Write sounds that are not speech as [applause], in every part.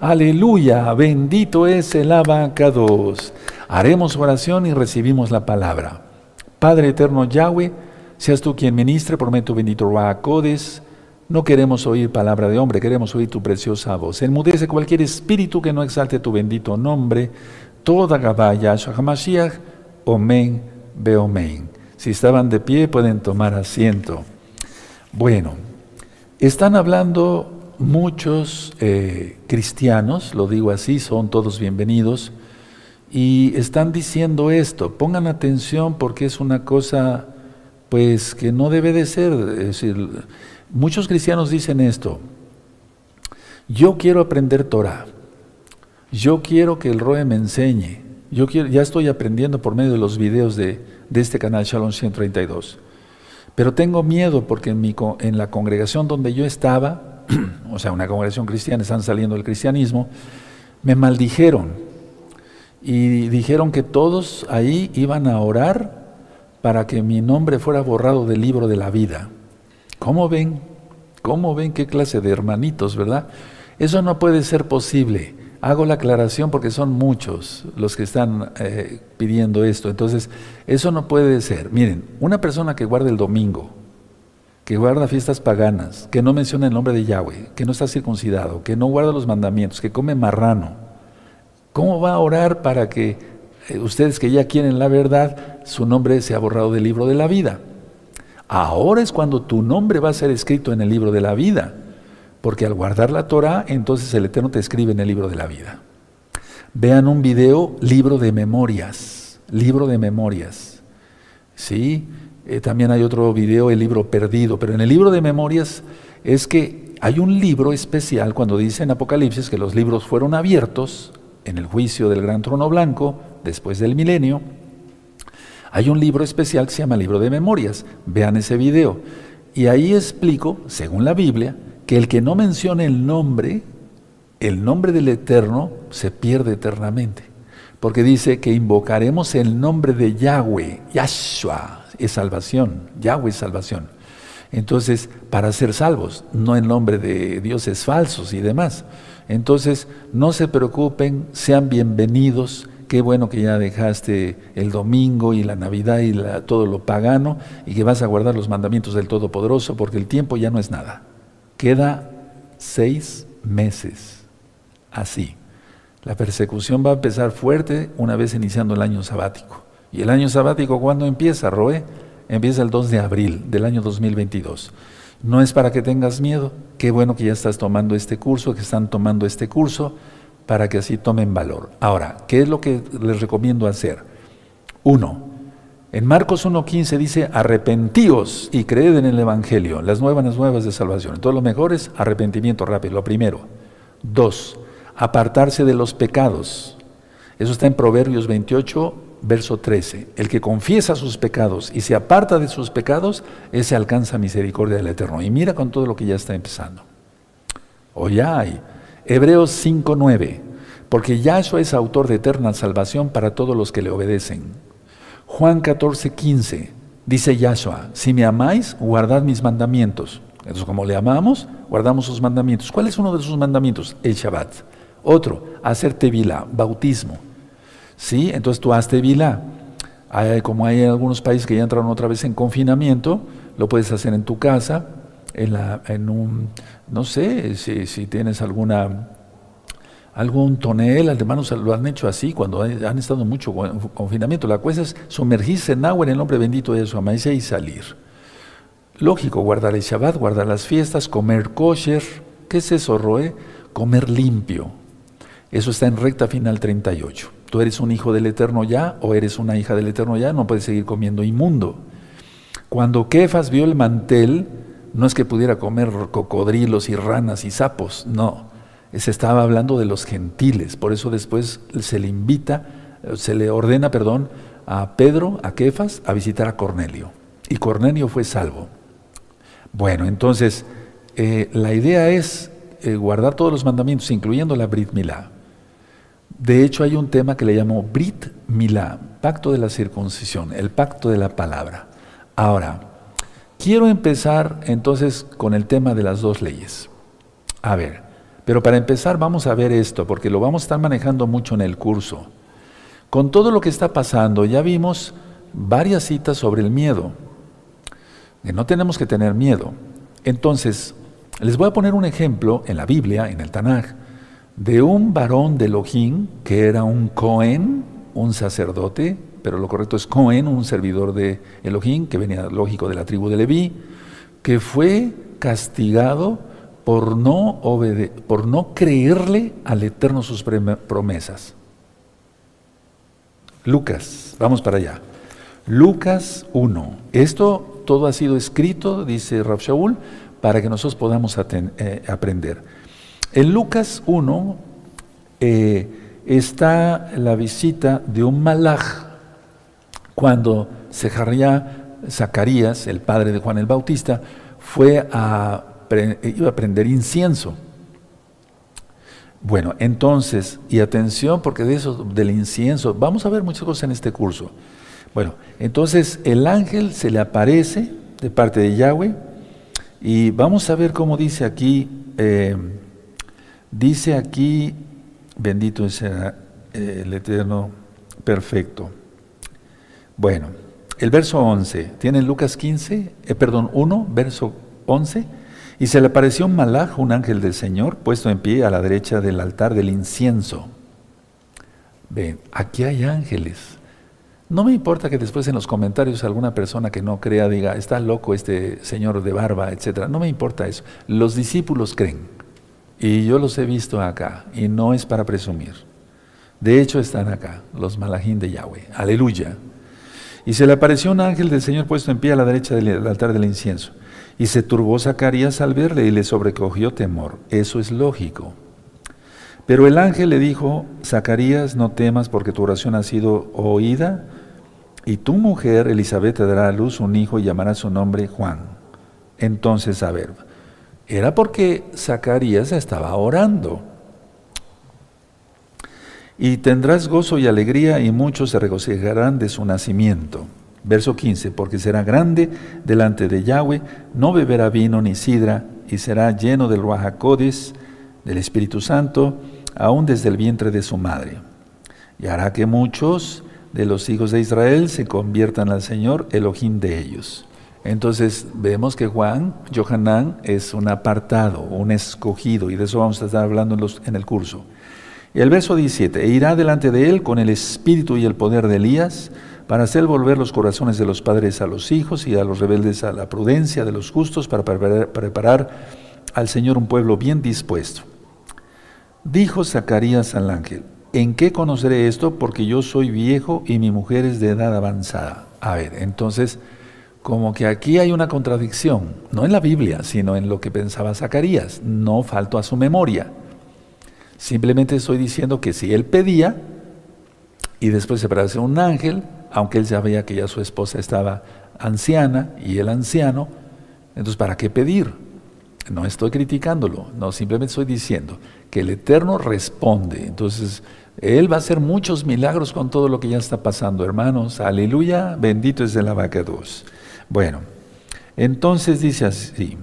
Aleluya, bendito es el abacados. Haremos oración y recibimos la palabra. Padre eterno Yahweh, seas tú quien ministre por medio bendito Ruacodes. No queremos oír palabra de hombre, queremos oír tu preciosa voz. Enmudece cualquier espíritu que no exalte tu bendito nombre. Toda Gabaya, Shahamashiach, Omen, Beomen. Si estaban de pie, pueden tomar asiento. Bueno, están hablando muchos eh, cristianos, lo digo así, son todos bienvenidos, y están diciendo esto. Pongan atención porque es una cosa, pues, que no debe de ser. Es decir, muchos cristianos dicen esto. Yo quiero aprender Torah. Yo quiero que el Roe me enseñe. Yo quiero, ya estoy aprendiendo por medio de los videos de, de este canal Shalom 132. Pero tengo miedo porque en, mi, en la congregación donde yo estaba, o sea, una congregación cristiana, están saliendo del cristianismo, me maldijeron y dijeron que todos ahí iban a orar para que mi nombre fuera borrado del libro de la vida. ¿Cómo ven? ¿Cómo ven qué clase de hermanitos, verdad? Eso no puede ser posible. Hago la aclaración porque son muchos los que están eh, pidiendo esto. Entonces, eso no puede ser. Miren, una persona que guarda el domingo, que guarda fiestas paganas, que no menciona el nombre de Yahweh, que no está circuncidado, que no guarda los mandamientos, que come marrano, ¿Cómo va a orar para que eh, ustedes que ya quieren la verdad, su nombre sea borrado del libro de la vida? Ahora es cuando tu nombre va a ser escrito en el libro de la vida, porque al guardar la Torah, entonces el Eterno te escribe en el libro de la vida. Vean un video, libro de memorias, libro de memorias. ¿Sí? Eh, también hay otro video, el libro perdido, pero en el libro de memorias es que hay un libro especial cuando dice en Apocalipsis que los libros fueron abiertos en el juicio del gran trono blanco, después del milenio, hay un libro especial que se llama Libro de Memorias. Vean ese video. Y ahí explico, según la Biblia, que el que no mencione el nombre, el nombre del Eterno, se pierde eternamente. Porque dice que invocaremos el nombre de Yahweh, Yahshua, es salvación, Yahweh es salvación. Entonces, para ser salvos, no en nombre de dioses falsos y demás. Entonces, no se preocupen, sean bienvenidos. Qué bueno que ya dejaste el domingo y la Navidad y todo lo pagano y que vas a guardar los mandamientos del Todopoderoso porque el tiempo ya no es nada. Queda seis meses. Así. La persecución va a empezar fuerte una vez iniciando el año sabático. ¿Y el año sabático cuándo empieza, Roe? Empieza el 2 de abril del año 2022. No es para que tengas miedo. Qué bueno que ya estás tomando este curso, que están tomando este curso, para que así tomen valor. Ahora, ¿qué es lo que les recomiendo hacer? Uno, en Marcos 1.15 dice, arrepentíos y creed en el Evangelio, las nuevas nuevas de salvación. Entonces lo mejor es arrepentimiento rápido, lo primero. Dos, apartarse de los pecados. Eso está en Proverbios 28, verso 13. El que confiesa sus pecados y se aparta de sus pecados, ese alcanza misericordia del Eterno. Y mira con todo lo que ya está empezando. O hay. Hebreos 5.9. Porque Yahshua es autor de eterna salvación para todos los que le obedecen. Juan 14.15. Dice Yahshua, si me amáis, guardad mis mandamientos. Entonces, como le amamos, guardamos sus mandamientos. ¿Cuál es uno de sus mandamientos? El Shabbat. Otro, hacer tevila, bautismo. ¿Sí? Entonces tú hazte vila. como hay algunos países que ya entraron otra vez en confinamiento, lo puedes hacer en tu casa, en, la, en un, no sé, si, tienes alguna algún tonel, hermanos lo han hecho así cuando han estado mucho en confinamiento. La cosa es sumergirse en agua en el nombre bendito de Jesús y salir. Lógico, guardar el Shabbat, guardar las fiestas, comer kosher. ¿Qué es eso, Roe? Comer limpio. Eso está en recta final 38 tú eres un hijo del Eterno ya o eres una hija del Eterno ya, no puedes seguir comiendo inmundo. Cuando Kefas vio el mantel, no es que pudiera comer cocodrilos y ranas y sapos, no. Se estaba hablando de los gentiles, por eso después se le invita, se le ordena, perdón, a Pedro, a Kefas, a visitar a Cornelio. Y Cornelio fue salvo. Bueno, entonces, eh, la idea es eh, guardar todos los mandamientos, incluyendo la Brit Milá. De hecho, hay un tema que le llamo Brit Milá, pacto de la circuncisión, el pacto de la palabra. Ahora, quiero empezar entonces con el tema de las dos leyes. A ver, Pero para empezar vamos a ver esto, porque lo vamos a estar manejando mucho en el curso. Con todo lo que está pasando, ya vimos varias citas sobre el miedo, que no tenemos que tener miedo. Entonces, les voy a poner un ejemplo en la Biblia, en el Tanaj, de un varón de Elohim que era un Cohen, un sacerdote, pero lo correcto es Cohen, un servidor de Elohim, que venía lógico de la tribu de Leví, que fue castigado por no, creerle al Eterno sus promesas. Lucas, vamos para allá. Lucas 1. Esto todo ha sido escrito, dice Rab Shaul, para que nosotros podamos eh, aprender. En Lucas 1 eh, está la visita de un malaj cuando Zacarías, el padre de Juan el Bautista, fue a, iba a prender incienso. Bueno, entonces, y atención, porque de eso, del incienso, vamos a ver muchas cosas en este curso. Bueno, entonces el ángel se le aparece de parte de Yahweh y vamos a ver cómo dice aquí, eh, dice aquí, bendito sea eh, el Eterno perfecto. Bueno, el verso 11, tienen Lucas 15, eh, perdón, 1, verso 11. Y se le apareció un malaj, un ángel del Señor, puesto en pie a la derecha del altar del incienso. Ven, aquí hay ángeles. No me importa que después en los comentarios alguna persona que no crea diga, está loco este señor de barba, etc. No me importa eso. Los discípulos creen. Y yo los he visto acá. Y no es para presumir. De hecho están acá, los malajín de Yahweh. Aleluya. Y se le apareció un ángel del Señor puesto en pie a la derecha del altar del incienso. Y se turbó Zacarías al verle y le sobrecogió temor. Eso es lógico. Pero el ángel le dijo, Zacarías, no temas porque tu oración ha sido oída, y tu mujer Elizabeth te dará a luz un hijo y llamará su nombre Juan. Entonces, a ver, era porque Zacarías estaba orando. Y tendrás gozo y alegría y muchos se regocijarán de su nacimiento. Verso 15, porque será grande delante de Yahweh, no beberá vino ni sidra, y será lleno del Ruajacodes, del Espíritu Santo, aún desde el vientre de su madre. Y hará que muchos de los hijos de Israel se conviertan al Señor, Elohim de ellos. Entonces vemos que Juan, Johanán, es un apartado, un escogido, y de eso vamos a estar hablando en, el curso. El verso 17, e irá delante de él con el espíritu y el poder de Elías, para hacer volver los corazones de los padres a los hijos y a los rebeldes a la prudencia de los justos, para preparar, al Señor un pueblo bien dispuesto. Dijo Zacarías al ángel, ¿en qué conoceré esto? Porque yo soy viejo y mi mujer es de edad avanzada. A ver, entonces, como que aquí hay una contradicción, no en la Biblia, sino en lo que pensaba Zacarías. No falto a su memoria. Simplemente estoy diciendo que si él pedía y después se aparece un ángel, aunque él sabía que ya su esposa estaba anciana y él anciano, entonces ¿para qué pedir? No estoy criticándolo, no, simplemente estoy diciendo que el Eterno responde. Entonces, Él va a hacer muchos milagros con todo lo que ya está pasando, hermanos. Aleluya, bendito es el abacados. Bueno, entonces dice así.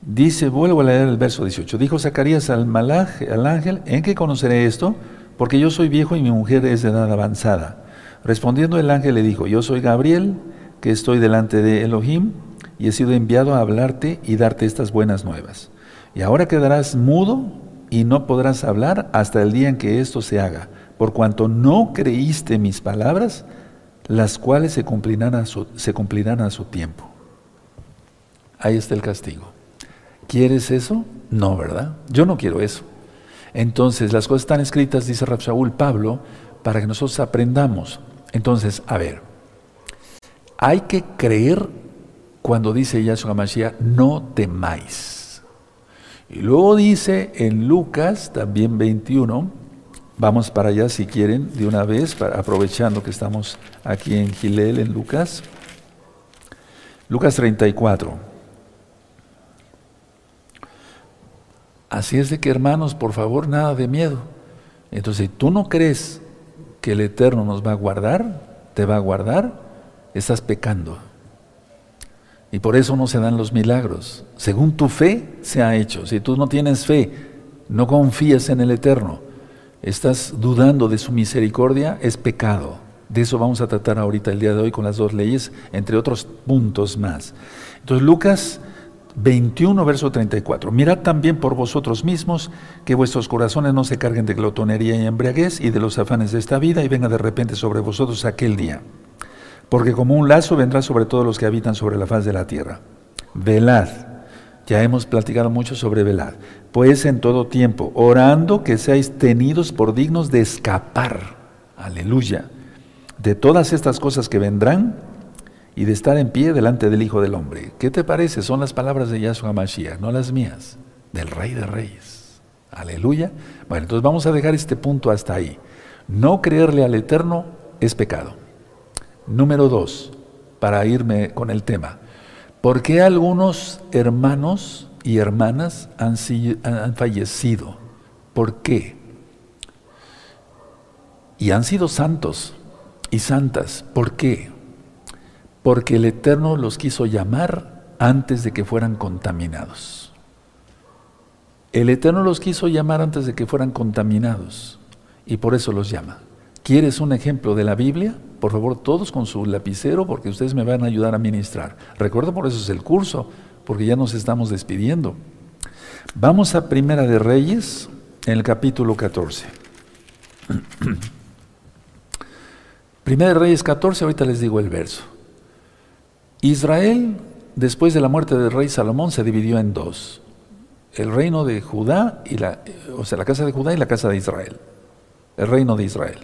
Dice, vuelvo a leer el verso 18. Dijo Zacarías al, malaj, al ángel, ¿en qué conoceré esto? Porque yo soy viejo y mi mujer es de edad avanzada. Respondiendo el ángel le dijo, yo soy Gabriel, que estoy delante de Elohim, y he sido enviado a hablarte y darte estas buenas nuevas. Y ahora quedarás mudo y no podrás hablar hasta el día en que esto se haga, por cuanto no creíste mis palabras, las cuales se cumplirán a su, se cumplirán a su tiempo. Ahí está el castigo. ¿Quieres eso? No, ¿verdad? Yo no quiero eso. Entonces, las cosas están escritas, dice Rapsaúl Pablo, para que nosotros aprendamos. Entonces, a ver, hay que creer cuando dice Yahshua Mashiach, no temáis. Y luego dice en Lucas, también 21, vamos para allá si quieren, de una vez, aprovechando que estamos aquí en Gilel, en Lucas. Lucas 34. Así es de que hermanos, por favor, nada de miedo. Entonces, si tú no crees que el Eterno nos va a guardar, te va a guardar, estás pecando. Y por eso no se dan los milagros. Según tu fe se ha hecho. Si tú no tienes fe, no confías en el Eterno, estás dudando de su misericordia, es pecado. De eso vamos a tratar ahorita el día de hoy con las dos leyes, entre otros puntos más. Entonces Lucas 21, verso 34. Mirad también por vosotros mismos que vuestros corazones no se carguen de glotonería y embriaguez y de los afanes de esta vida y venga de repente sobre vosotros aquel día. Porque como un lazo vendrá sobre todos los que habitan sobre la faz de la tierra. Velad. Ya hemos platicado mucho sobre velad. Pues en todo tiempo, orando que seáis tenidos por dignos de escapar. Aleluya. De todas estas cosas que vendrán y de estar en pie delante del Hijo del Hombre. ¿Qué te parece? Son las palabras de Yahshua Mashiach, no las mías, del Rey de Reyes. Aleluya. Bueno, entonces vamos a dejar este punto hasta ahí. No creerle al Eterno es pecado. Número dos, para irme con el tema. ¿Por qué algunos hermanos y hermanas han, han fallecido? ¿Por qué? Y han sido santos y santas. ¿Por qué? porque el Eterno los quiso llamar antes de que fueran contaminados. El Eterno los quiso llamar antes de que fueran contaminados y por eso los llama. ¿Quieres un ejemplo de la Biblia? Por favor, todos con su lapicero porque ustedes me van a ayudar a ministrar. Recuerda, por eso es el curso, porque ya nos estamos despidiendo. Vamos a Primera de Reyes, en el capítulo 14. [clears throat] Primera de Reyes 14, ahorita les digo el verso. Israel, después de la muerte del rey Salomón, se dividió en dos. El reino de Judá, y la, o sea, la casa de Judá y la casa de Israel. El reino de Israel.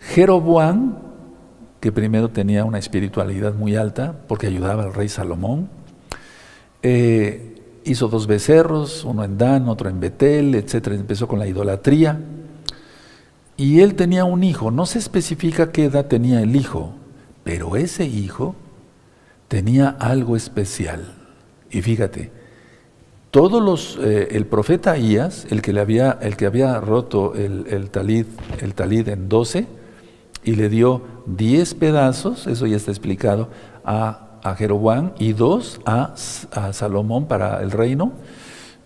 Jeroboam, que primero tenía una espiritualidad muy alta, porque ayudaba al rey Salomón, eh, hizo dos becerros, uno en Dan, otro en Betel, etc. Empezó con la idolatría. Y él tenía un hijo, no se especifica qué edad tenía el hijo, pero ese hijo tenía algo especial. Y fíjate, todos los, eh, el profeta Ahías, el que, le había, el que había roto el, el, talid, el talid en 12 y le dio 10 pedazos, eso ya está explicado, a, Jeroboam y dos a, Salomón para el reino,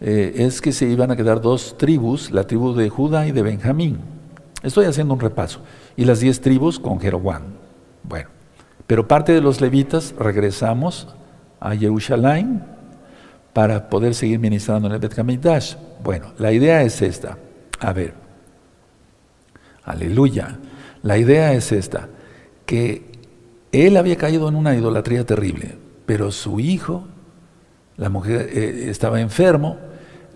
eh, es que se iban a quedar dos tribus, la tribu de Judá y de Benjamín. Estoy haciendo un repaso. Y las 10 tribus con Jeroboam. Bueno. Pero parte de los levitas regresamos a Jerusalén para poder seguir ministrando en el Bet Bueno, la idea es esta. A ver, aleluya. La idea es esta, que él había caído en una idolatría terrible, pero su hijo, la mujer eh, estaba enfermo,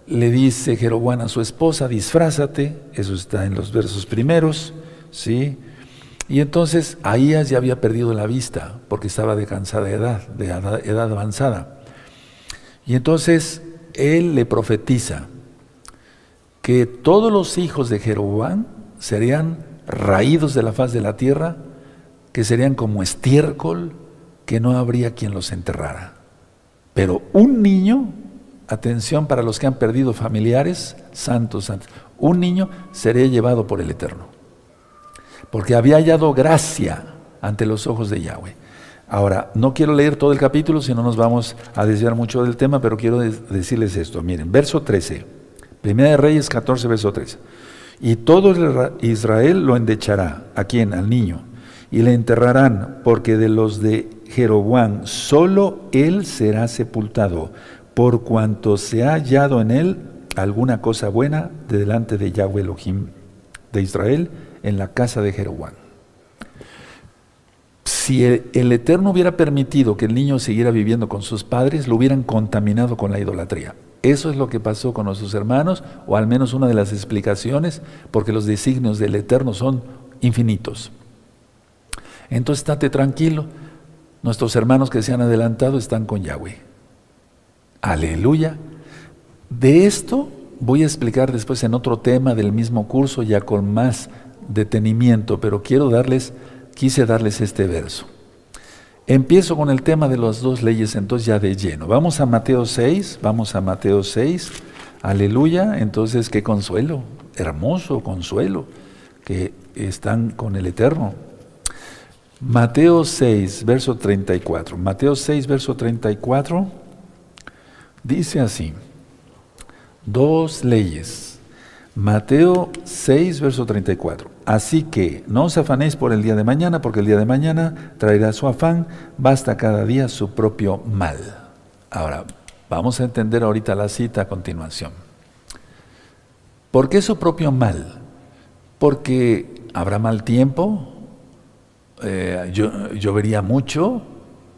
le dice Jeroboam a su esposa, disfrázate, eso está en los versos primeros, ¿sí? Y entonces Ahías ya había perdido la vista porque estaba de cansada edad, de edad avanzada. Y entonces él le profetiza que todos los hijos de Jeroboam serían raídos de la faz de la tierra, que serían como estiércol, que no habría quien los enterrara. Pero un niño, atención para los que han perdido familiares, santos, santos, un niño sería llevado por el Eterno porque había hallado gracia ante los ojos de Yahweh. Ahora, no quiero leer todo el capítulo, si no nos vamos a desviar mucho del tema, pero quiero decirles esto. Miren, verso 13, Primera de Reyes 14, verso 13. Y todo Israel lo endechará. ¿A quién? Al niño. Y le enterrarán, porque de los de Jeroboam solo él será sepultado, por cuanto se ha hallado en él alguna cosa buena de delante de Yahweh Elohim de Israel en la casa de Jeroboam. Si el, Eterno hubiera permitido que el niño siguiera viviendo con sus padres, lo hubieran contaminado con la idolatría. Eso es lo que pasó con nuestros hermanos, o al menos una de las explicaciones, porque los designios del Eterno son infinitos. Entonces, estate tranquilo. Nuestros hermanos que se han adelantado están con Yahweh. Aleluya. De esto voy a explicar después en otro tema del mismo curso, ya con más detenimiento, pero quiero darles, quise darles este verso. Empiezo con el tema de las dos leyes, entonces ya de lleno. Vamos a Mateo 6, vamos a Mateo 6, aleluya, entonces qué consuelo, hermoso consuelo, que están con el Eterno. Mateo 6, verso 34. Mateo 6, verso 34 dice así, dos leyes. Mateo 6, verso 34. Así que no os afanéis por el día de mañana, porque el día de mañana traerá su afán, basta cada día su propio mal. Ahora, vamos a entender ahorita la cita a continuación. ¿Por qué su propio mal? Porque habrá mal tiempo, eh, llovería mucho.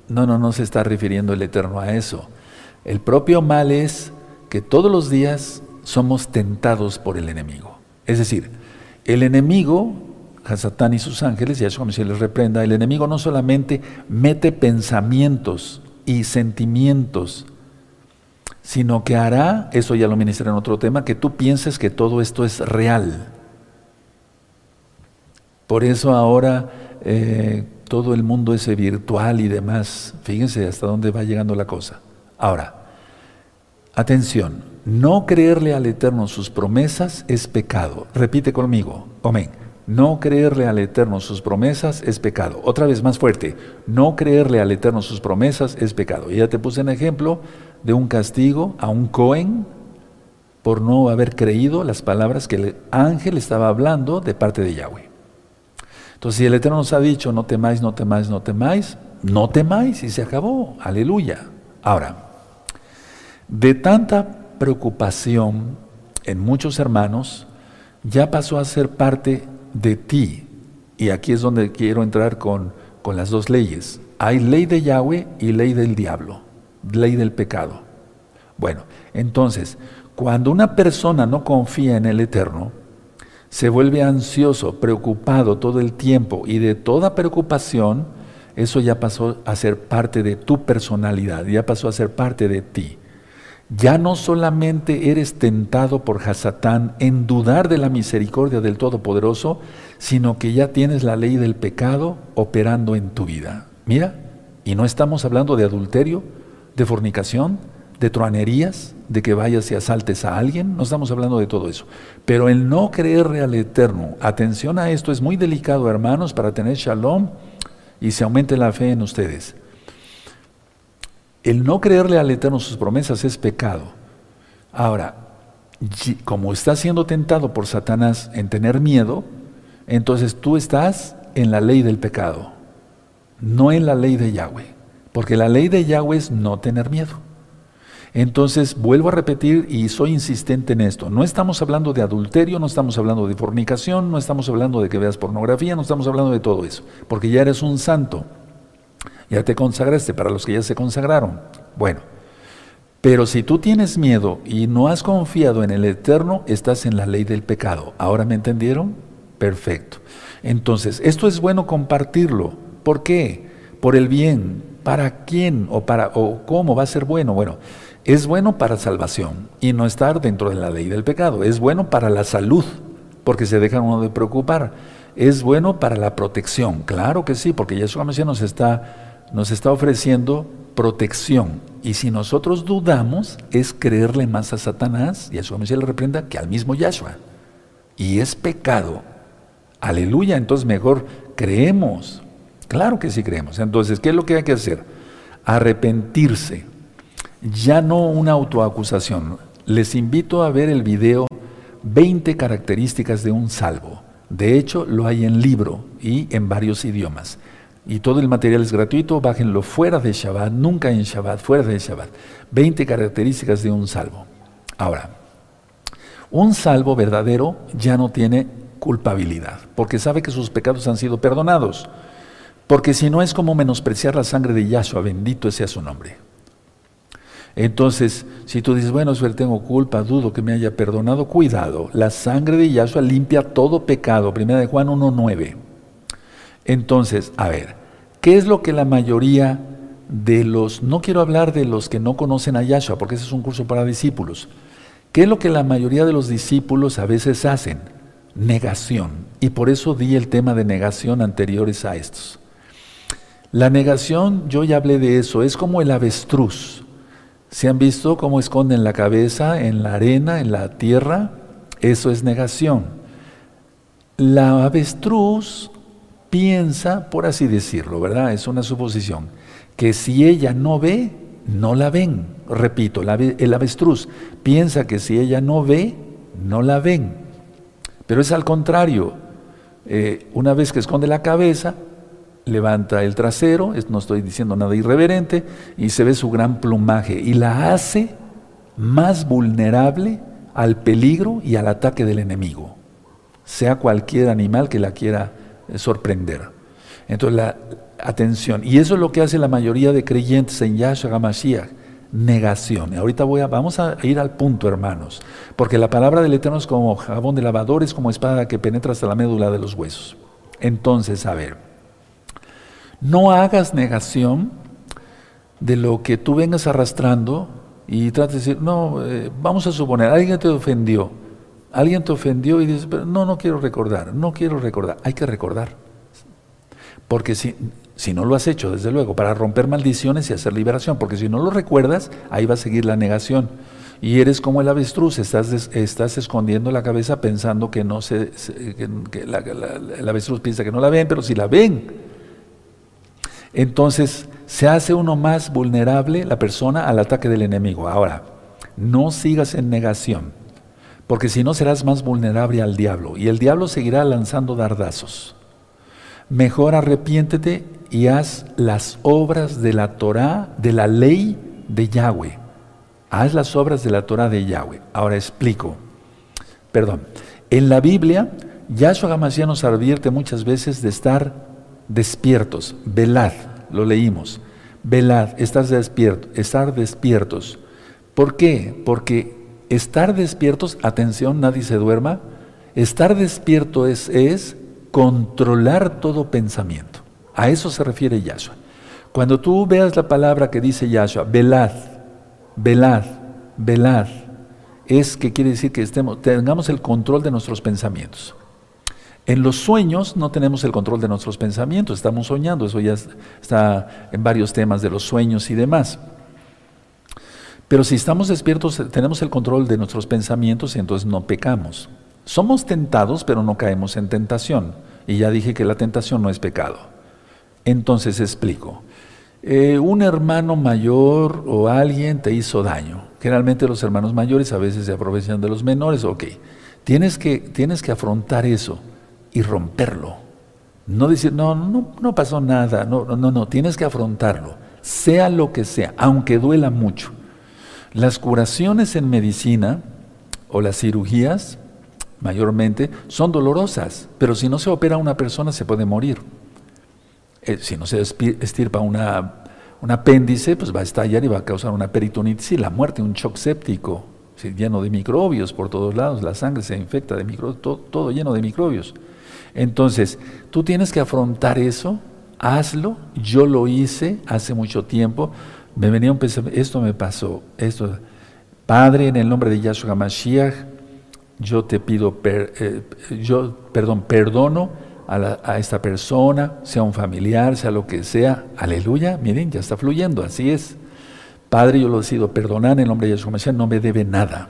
No, no, no se está refiriendo el Eterno a eso. El propio mal es que todos los días somos tentados por el enemigo. Es decir, el enemigo, Hasatán y sus ángeles, y eso como se les reprenda, el enemigo no solamente mete pensamientos y sentimientos, sino que hará, eso ya lo ministré en otro tema, que tú pienses que todo esto es real. Por eso ahora eh, todo el mundo es virtual y demás. Fíjense hasta dónde va llegando la cosa. Ahora, atención, no creerle al Eterno sus promesas es pecado. Repite conmigo. Amén. No creerle al Eterno sus promesas es pecado. Otra vez más fuerte. No creerle al Eterno sus promesas es pecado. Y ya te puse un ejemplo de un castigo a un Cohen por no haber creído las palabras que el ángel estaba hablando de parte de Yahweh. Entonces, si el Eterno nos ha dicho, no temáis, no temáis, no temáis, no temáis y se acabó. Aleluya. Ahora, de tanta preocupación en muchos hermanos ya pasó a ser parte de ti. Y aquí es donde quiero entrar con, con las dos leyes. Hay ley de Yahweh y ley del diablo, ley del pecado. Bueno, entonces, cuando una persona no confía en el Eterno, se vuelve ansioso, preocupado todo el tiempo y de toda preocupación, eso ya pasó a ser parte de tu personalidad, ya pasó a ser parte de ti ya no solamente eres tentado por Hasatán en dudar de la misericordia del Todopoderoso, sino que ya tienes la ley del pecado operando en tu vida. Mira, y no estamos hablando de adulterio, de fornicación, de truanerías, de que vayas y asaltes a alguien, no estamos hablando de todo eso. Pero el no creerle al Eterno, atención a esto, es muy delicado, hermanos, para tener shalom y se aumente la fe en ustedes. El no creerle al Eterno sus promesas es pecado. Ahora, como estás siendo tentado por Satanás en tener miedo, entonces tú estás en la ley del pecado, no en la ley de Yahweh. Porque la ley de Yahweh es no tener miedo. Entonces, vuelvo a repetir y soy insistente en esto. No estamos hablando de adulterio, no estamos hablando de fornicación, no estamos hablando de que veas pornografía, no estamos hablando de todo eso. Porque ya eres un santo. Ya te consagraste para los que ya se consagraron. Bueno, pero si tú tienes miedo y no has confiado en el Eterno, estás en la ley del pecado. ¿Ahora me entendieron? Perfecto. Entonces, esto es bueno compartirlo. ¿Por qué? Por el bien. ¿Para quién o para o cómo va a ser bueno? Bueno, es bueno para salvación y no estar dentro de la ley del pecado. Es bueno para la salud, porque se deja uno de preocupar. Es bueno para la protección, claro que sí, porque Yeshua Mesías nos está nos está ofreciendo protección. Y si nosotros dudamos, es creerle más a Satanás, y a su le reprenda, que al mismo Yahshua. Y es pecado. Aleluya, entonces mejor creemos. Claro que sí creemos. Entonces, ¿qué es lo que hay que hacer? Arrepentirse. Ya no una autoacusación. Les invito a ver el video 20 características de un salvo. De hecho, lo hay en libro y en varios idiomas y todo el material es gratuito, bájenlo fuera de Shabbat, nunca en Shabbat, fuera de Shabbat. 20 características de un salvo. Ahora, un salvo verdadero ya no tiene culpabilidad, porque sabe que sus pecados han sido perdonados. Porque si no es como menospreciar la sangre de Yahshua, bendito sea su nombre. Entonces, si tú dices, bueno, si tengo culpa, dudo que me haya perdonado, cuidado, la sangre de Yahshua limpia todo pecado. Primera de Juan 1.9. Entonces, a ver, ¿qué es lo que la mayoría de los, no quiero hablar de los que no conocen a Yahshua, porque ese es un curso para discípulos, ¿qué es lo que la mayoría de los discípulos a veces hacen? Negación. Y por eso di el tema de negación anteriores a estos. La negación, yo ya hablé de eso, es como el avestruz. ¿Se han visto cómo esconden la cabeza en la arena, en la tierra? Eso es negación. La avestruz piensa, por así decirlo, ¿verdad? Es una suposición, que si ella no ve, no la ven. Repito, el avestruz piensa que si ella no ve, no la ven. Pero es al contrario. Eh, una vez que esconde la cabeza, levanta el trasero, no estoy diciendo nada irreverente, y se ve su gran plumaje y la hace más vulnerable al peligro y al ataque del enemigo, sea cualquier animal que la quiera sorprender. Entonces, la atención, y eso es lo que hace la mayoría de creyentes en Yahshua HaMashiach, negación. Ahorita voy a, vamos a ir al punto, hermanos, porque la palabra del Eterno es como jabón de lavador, es como espada que penetra hasta la médula de los huesos. Entonces, a ver, no hagas negación de lo que tú vengas arrastrando y trates de decir, no, eh, vamos a suponer, alguien te ofendió, alguien te ofendió y dices, pero no, no quiero recordar, no quiero recordar, hay que recordar. Porque si, si no lo has hecho, desde luego, para romper maldiciones y hacer liberación, porque si no lo recuerdas, ahí va a seguir la negación. Y eres como el avestruz, estás, estás escondiendo la cabeza pensando que no se, que, el avestruz piensa que no la ven, pero si la ven. Entonces, se hace uno más vulnerable la persona al ataque del enemigo. Ahora, no sigas en negación, porque si no serás más vulnerable al diablo y el diablo seguirá lanzando dardazos. Mejor arrepiéntete y haz las obras de la Torah, de la ley de Yahweh. Haz las obras de la Torah de Yahweh. Ahora explico. Perdón. En la Biblia, Yahshua Hamashiach nos advierte muchas veces de estar despiertos, velad lo leímos. Velad, estar despierto, estar despiertos. ¿Por qué? Porque estar despiertos, atención, nadie se duerma. Estar despierto es, es controlar todo pensamiento. A eso se refiere Yahshua. Cuando tú veas la palabra que dice Yahshua, velad, velad, velad, es que quiere decir que estemos, tengamos el control de nuestros pensamientos. En los sueños no tenemos el control de nuestros pensamientos, estamos soñando, eso ya está en varios temas de los sueños y demás. Pero si estamos despiertos, tenemos el control de nuestros pensamientos y entonces no pecamos. Somos tentados, pero no caemos en tentación. Y ya dije que la tentación no es pecado. Entonces explico. Eh, un hermano mayor o alguien te hizo daño. Generalmente los hermanos mayores a veces se aprovechan de los menores. Ok, tienes que, tienes que afrontar eso y romperlo. No decir, no, no, no pasó nada, no, no, no, tienes que afrontarlo, sea lo que sea, aunque duela mucho. Las curaciones en medicina o las cirugías, mayormente, son dolorosas, pero si no se opera una persona se puede morir. Eh, si no se estirpa un apéndice, pues va a estallar y va a causar una peritonitis y la muerte, un shock séptico, lleno de microbios por todos lados, la sangre se infecta de microbios, todo lleno de microbios. Entonces, tú tienes que afrontar eso, hazlo, yo lo hice hace mucho tiempo, me venía un pensamiento, esto me pasó, esto, Padre, en el nombre de Yahshua Mashiach, yo te pido, eh, yo, perdón, perdono a, a, esta persona, sea un familiar, sea lo que sea, aleluya, miren, ya está fluyendo, así es. Padre, yo lo decido perdonar en el nombre de Yahshua Mashiach, no me debe nada.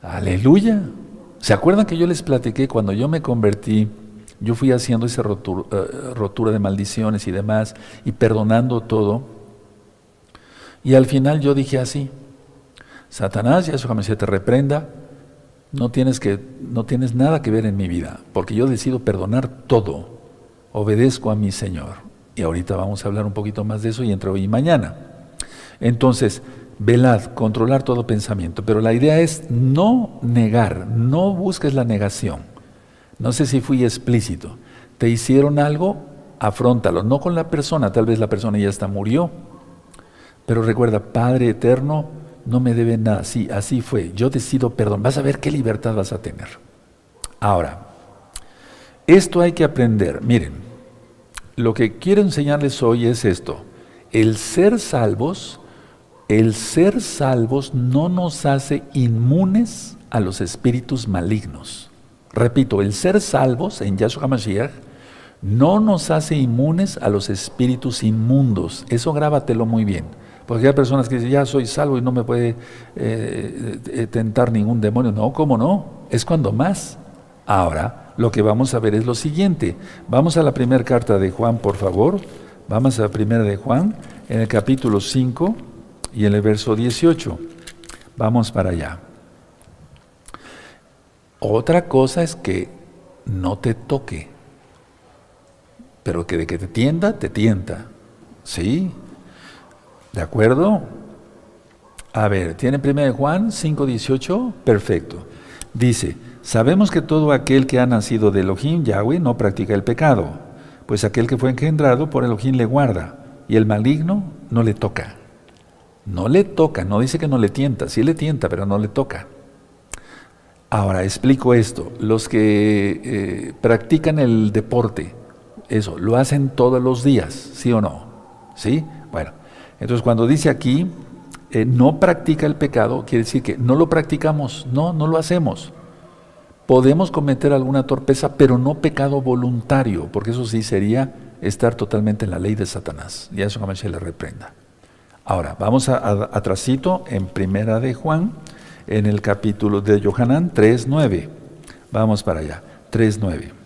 Aleluya, ¿Se acuerdan que yo les platiqué cuando yo me convertí? Yo fui haciendo esa eh, rotura, de maldiciones y demás y perdonando todo. Y al final yo dije así, Satanás, ya jamás se te reprenda, no tienes, que, no tienes nada que ver en mi vida, porque yo decido perdonar todo, obedezco a mi Señor. Y ahorita vamos a hablar un poquito más de eso y entre hoy y mañana. Entonces, velad, controlar todo pensamiento. Pero la idea es no negar, no busques la negación. No sé si fui explícito. Te hicieron algo, afrontalo, no con la persona, tal vez la persona ya está murió. Pero recuerda, Padre eterno, no me debe nada. Sí, así fue. Yo decido perdón. Vas a ver qué libertad vas a tener. Ahora, esto hay que aprender. Miren, lo que quiero enseñarles hoy es esto. El ser salvos el ser salvos no nos hace inmunes a los espíritus malignos. Repito, el ser salvos en Yahshua HaMashiach no nos hace inmunes a los espíritus inmundos. Eso grábatelo muy bien. Porque hay personas que dicen, ya soy salvo y no me puede eh, eh, tentar ningún demonio. No, ¿cómo no? Es cuando más. Ahora, lo que vamos a ver es lo siguiente. Vamos a la primera carta de Juan, por favor. Vamos a la primera de Juan, en el capítulo 5 y en el verso 18. Vamos para allá. Otra cosa es que no te toque, pero que de que te tienda, te tienta. ¿Sí? ¿De acuerdo? A ver, ¿tiene primera de Juan 5.18? Perfecto. Dice, sabemos que todo aquel que ha nacido de Elohim, Yahweh, no practica el pecado, pues aquel que fue engendrado por Elohim le guarda, y el maligno no le toca. No le toca, no dice que no le tienta, sí le tienta, pero no le toca. Ahora, explico esto. Los que eh, practican el deporte, eso, lo hacen todos los días, ¿sí o no? ¿Sí? Entonces cuando dice aquí, eh, no practica el pecado, quiere decir que no lo practicamos, no, no lo hacemos. Podemos cometer alguna torpeza, pero no pecado voluntario, porque eso sí sería estar totalmente en la ley de Satanás. Y a eso se le reprenda. Ahora, vamos a, a, en Primera de Juan, en el capítulo de Johanán 3.9. Vamos para allá, 3.9.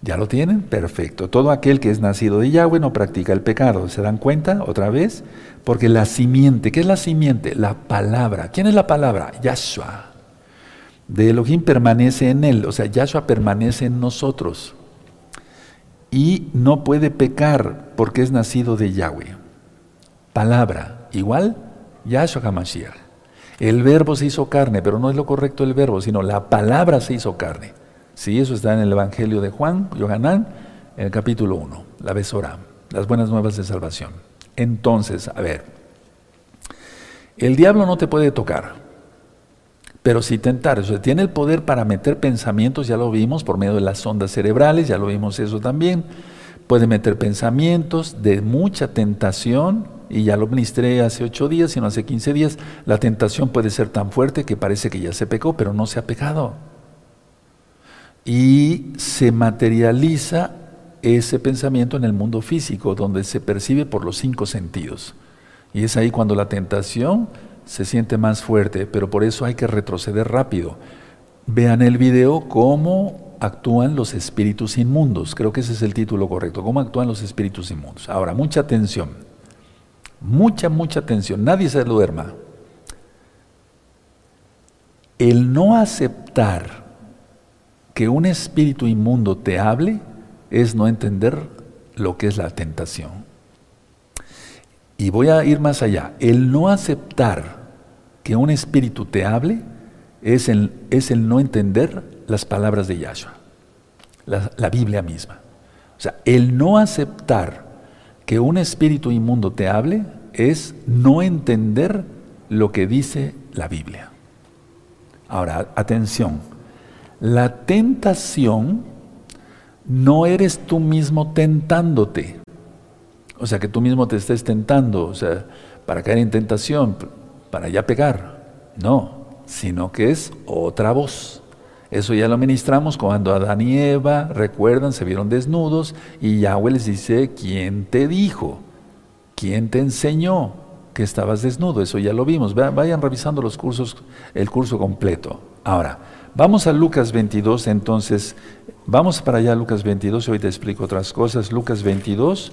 ¿Ya lo tienen? Perfecto. Todo aquel que es nacido de Yahweh no practica el pecado. ¿Se dan cuenta otra vez? Porque la simiente, ¿qué es la simiente? La palabra. ¿Quién es la palabra? Yahshua. De Elohim permanece en él, o sea, Yahshua permanece en nosotros. Y no puede pecar porque es nacido de Yahweh. Palabra, igual, Yahshua HaMashiach. El verbo se hizo carne, pero no es lo correcto el verbo, sino la palabra se hizo carne. Sí, eso está en el Evangelio de Juan, Yohanan, en el capítulo 1, la Besora, las buenas nuevas de salvación. Entonces, a ver, el diablo no te puede tocar, pero sí tentar. O sea, tiene el poder para meter pensamientos, ya lo vimos por medio de las ondas cerebrales, ya lo vimos eso también. Puede meter pensamientos de mucha tentación, y ya lo ministré hace ocho días, sino hace 15 días. La tentación puede ser tan fuerte que parece que ya se pecó, pero no se ha pecado y se materializa ese pensamiento en el mundo físico, donde se percibe por los cinco sentidos. Y es ahí cuando la tentación se siente más fuerte, pero por eso hay que retroceder rápido. Vean el video cómo actúan los espíritus inmundos. Creo que ese es el título correcto, cómo actúan los espíritus inmundos. Ahora, mucha atención, mucha, mucha atención, nadie se duerma. El no aceptar que un espíritu inmundo te hable es no entender lo que es la tentación. Y voy a ir más allá. El no aceptar que un espíritu te hable es el, es el no entender las palabras de Yahshua, la, la Biblia misma. O sea, el no aceptar que un espíritu inmundo te hable es no entender lo que dice la Biblia. Ahora, atención. La tentación no eres tú mismo tentándote. O sea, que tú mismo te estés tentando, o sea, para caer en tentación, para ya pegar. No, sino que es otra voz. Eso ya lo ministramos cuando Adán y Eva, recuerdan, se vieron desnudos y Yahweh les dice, ¿quién te dijo? ¿Quién te enseñó que estabas desnudo? Eso ya lo vimos. Vayan revisando los cursos, el curso completo. Ahora, Vamos a Lucas 22, entonces, vamos para allá Lucas 22, hoy te explico otras cosas. Lucas 22,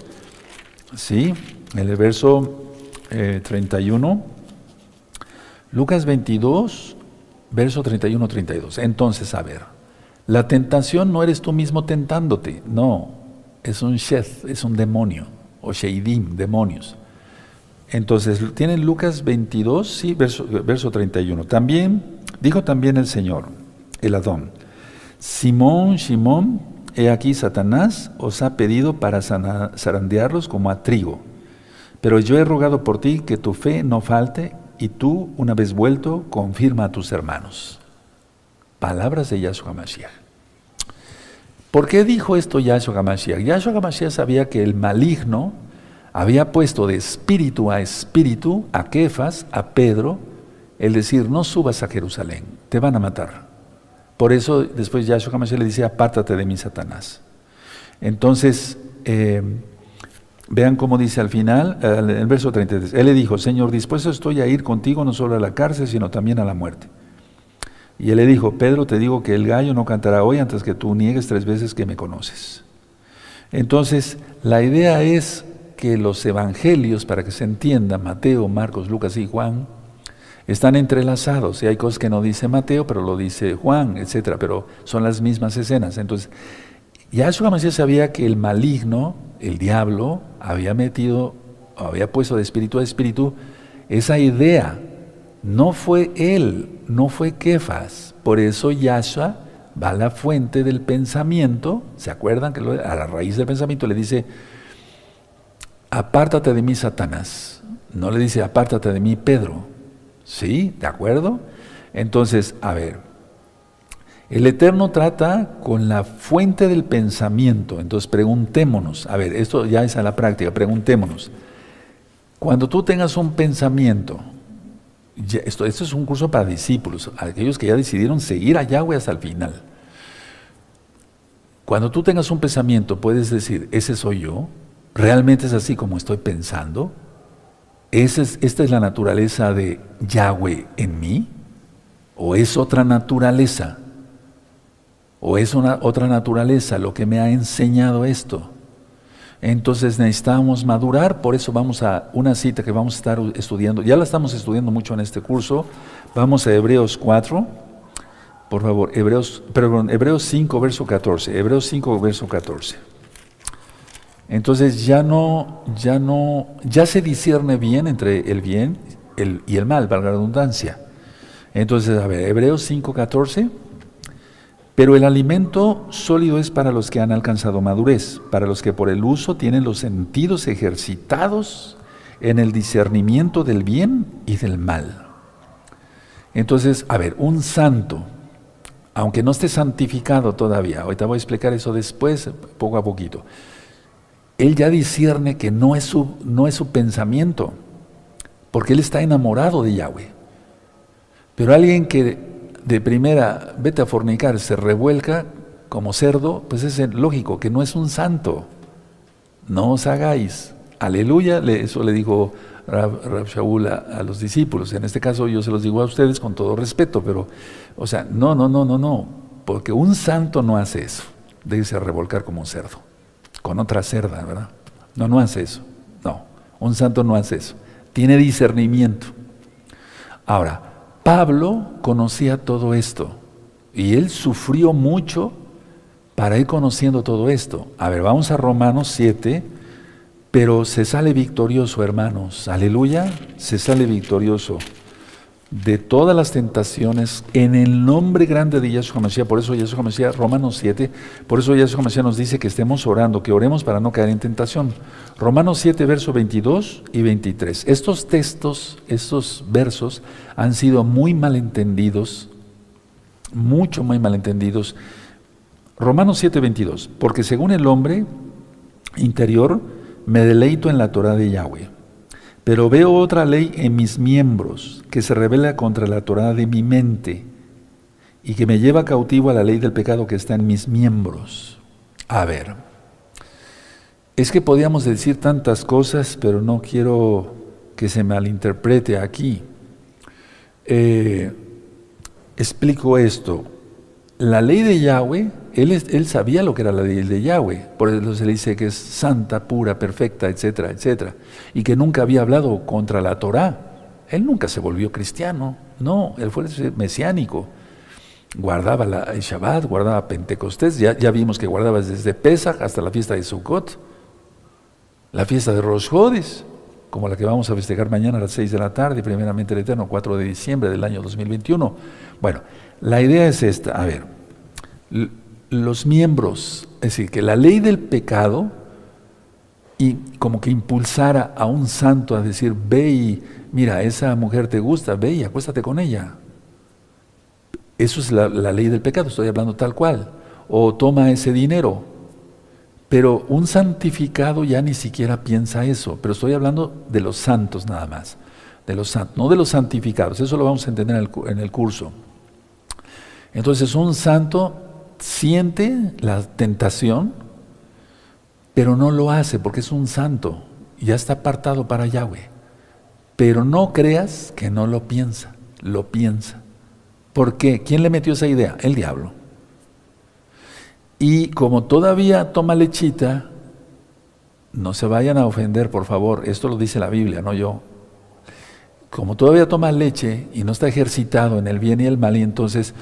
¿sí? En el verso 31. Eh, Lucas 22, verso 31-32. Entonces, a ver, la tentación no eres tú mismo tentándote, no, es un chef, es un demonio, o sheidim, demonios. Entonces, tienen Lucas 22, sí, verso, verso 31. También, dijo también el Señor, el Adón. Simón, Simón, he aquí Satanás os ha pedido para zarandearlos como a trigo. Pero yo he rogado por ti que tu fe no falte y tú, una vez vuelto, confirma a tus hermanos. Palabras de Yahshua Mashiach. ¿Por qué dijo esto Yahshua Mashiach? Yahshua Mashiach sabía que el maligno había puesto de espíritu a espíritu a Kefas, a Pedro, el decir, no subas a Jerusalén, te van a matar. Por eso después Yahshua HaMashiach le dice, apártate de mí, Satanás. Entonces, eh, vean cómo dice al final, en el verso 33, Él le dijo, Señor, dispuesto estoy a ir contigo no solo a la cárcel, sino también a la muerte. Y él le dijo, Pedro, te digo que el gallo no cantará hoy antes que tú niegues tres veces que me conoces. Entonces, la idea es que los evangelios, para que se entienda, Mateo, Marcos, Lucas y Juan, están entrelazados. Y hay cosas que no dice Mateo, pero lo dice Juan, etcétera, pero son las mismas escenas. Entonces, Yahshua Mashiach sabía que el maligno, el diablo, había metido, había puesto de espíritu a espíritu esa idea. No fue él, no fue Kefas. Por eso Yahshua va a la fuente del pensamiento, ¿se acuerdan que a la raíz del pensamiento le dice, apártate de mí, Satanás? No le dice, apártate de mí, Pedro. ¿Sí? ¿De acuerdo? Entonces, a ver, el Eterno trata con la fuente del pensamiento. Entonces, preguntémonos, a ver, esto ya es a la práctica, preguntémonos. Cuando tú tengas un pensamiento, esto, esto es un curso para discípulos, aquellos que ya decidieron seguir a Yahweh hasta el final. Cuando tú tengas un pensamiento, puedes decir, ese soy yo, realmente es así como estoy pensando, ¿Esa es, ¿esta es la naturaleza de Yahweh en mí? ¿O es otra naturaleza? ¿O es una, otra naturaleza lo que me ha enseñado esto? Entonces necesitamos madurar, por eso vamos a una cita que vamos a estar estudiando, ya la estamos estudiando mucho en este curso, vamos a Hebreos 4, por favor, Hebreos, perdón, Hebreos 5, verso 14, Hebreos 5, verso 14. Entonces ya no, ya no, ya se discierne bien entre el bien y el mal, valga la redundancia. Entonces, a ver, Hebreos 5, 14. Pero el alimento sólido es para los que han alcanzado madurez, para los que por el uso tienen los sentidos ejercitados en el discernimiento del bien y del mal. Entonces, a ver, un santo, aunque no esté santificado todavía, ahorita voy a explicar eso después, poco a poquito, él ya discierne que no es su, no es su pensamiento, porque él está enamorado de Yahweh. Pero alguien que de primera, vete a fornicar, se revuelca como cerdo, pues es lógico que no es un santo. No os hagáis. Aleluya, eso le dijo Rab, Shaul a, los discípulos. En este caso yo se los digo a ustedes con todo respeto, pero, o sea, no, no, no, no, no. Porque un santo no hace eso, de irse a revolcar como un cerdo, con otra cerda, ¿verdad? No, no hace eso. No, un santo no hace eso. Tiene discernimiento. Ahora, Pablo conocía todo esto y él sufrió mucho para ir conociendo todo esto. A ver, vamos a Romanos 7, pero se sale victorioso, hermanos. Aleluya, se sale victorioso de todas las tentaciones en el nombre grande de Yahshua Mashiach. Por eso Yahshua Mashiach, Romanos 7, por eso Yahshua Mashiach nos dice que estemos orando, que oremos para no caer en tentación. Romanos 7, versos 22 y 23. Estos textos, estos versos han sido muy malentendidos, mucho, muy malentendidos. Romanos 7, 22. Porque según el hombre interior, me deleito en la Torah de Yahweh pero veo otra ley en mis miembros que se revela contra la Torah de mi mente y que me lleva cautivo a la ley del pecado que está en mis miembros. A ver, es que podíamos decir tantas cosas, pero no quiero que se malinterprete aquí. Eh, explico esto. La ley de Yahweh él, sabía lo que era la ley de Yahweh, por eso se le dice que es santa, pura, perfecta, etcétera, etcétera, y que nunca había hablado contra la Torá. Él nunca se volvió cristiano, no, él fue mesiánico. Guardaba la, el Shabbat, guardaba Pentecostés, ya, vimos que guardaba desde Pesach hasta la fiesta de Sukkot, la fiesta de Rosh como la que vamos a festejar mañana a las 6 de la tarde, primeramente el Eterno, 4 de diciembre del año 2021. Bueno, la idea es esta, a ver, los miembros, es decir, que la ley del pecado y como que impulsara a un santo a decir, ve y mira, esa mujer te gusta, ve y acuéstate con ella. Eso es la, la ley del pecado, estoy hablando tal cual. O toma ese dinero. Pero un santificado ya ni siquiera piensa eso, pero estoy hablando de los santos nada más, de los no de los santificados, eso lo vamos a entender en el, en el curso. Entonces un santo siente la tentación, pero no lo hace porque es un santo, ya está apartado para Yahweh. Pero no creas que no lo piensa, lo piensa. ¿Por qué? ¿Quién le metió esa idea? El diablo. Y como todavía toma lechita, no se vayan a ofender, por favor, esto lo dice la Biblia, no yo. Como todavía toma leche y no está ejercitado en el bien y el mal, y entonces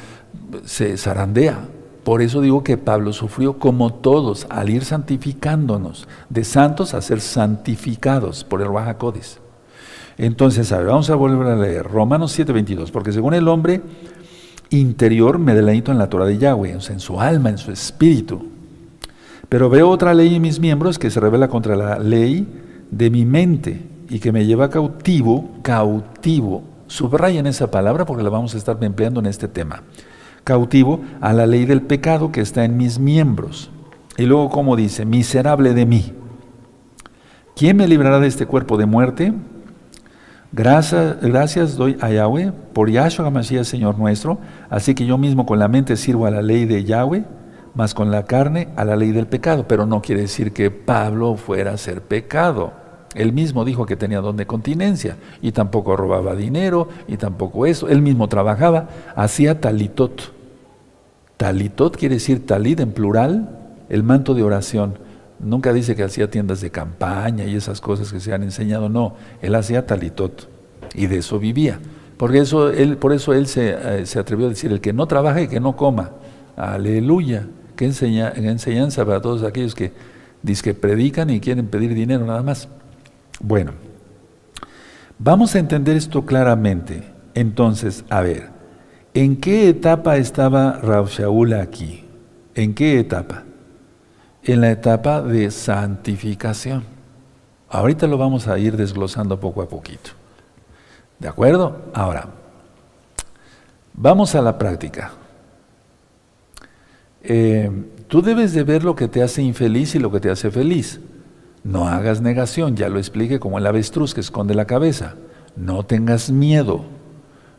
se zarandea. Por eso digo que Pablo sufrió como todos al ir santificándonos, de santos a ser santificados por el Bajacodes. Entonces, a ver, vamos a volver a leer Romanos 7:22, porque según el hombre interior me deleito en la Torah de Yahweh, en su alma, en su espíritu. Pero veo otra ley en mis miembros que se revela contra la ley de mi mente y que me lleva cautivo, cautivo. Subrayen esa palabra porque la vamos a estar empleando en este tema. Cautivo a la ley del pecado que está en mis miembros. Y luego, como dice, miserable de mí. ¿Quién me librará de este cuerpo de muerte? Gracias, gracias doy a Yahweh por Yahshua HaMashiach, Señor nuestro. Así que yo mismo con la mente sirvo a la ley de Yahweh, más con la carne a la ley del pecado. Pero no quiere decir que Pablo fuera a ser pecado. Él mismo dijo que tenía don de continencia y tampoco robaba dinero y tampoco eso. Él mismo trabajaba, hacía talitot. Talitot quiere decir talit en plural, el manto de oración. Nunca dice que hacía tiendas de campaña y esas cosas que se han enseñado, no, él hacía talitot y de eso vivía. Porque eso, él, por eso él se, eh, se atrevió a decir, el que no trabaja y que no coma. Aleluya. Qué enseña, enseñanza para todos aquellos que, que predican y quieren pedir dinero nada más. Bueno, vamos a entender esto claramente. Entonces, a ver, ¿en qué etapa estaba Raúl Shaul aquí? ¿En qué etapa? en la etapa de santificación. Ahorita lo vamos a ir desglosando poco a poquito. ¿De acuerdo? Ahora, vamos a la práctica. Eh, tú debes de ver lo que te hace infeliz y lo que te hace feliz. No hagas negación, ya lo expliqué como el avestruz que esconde la cabeza. No tengas miedo.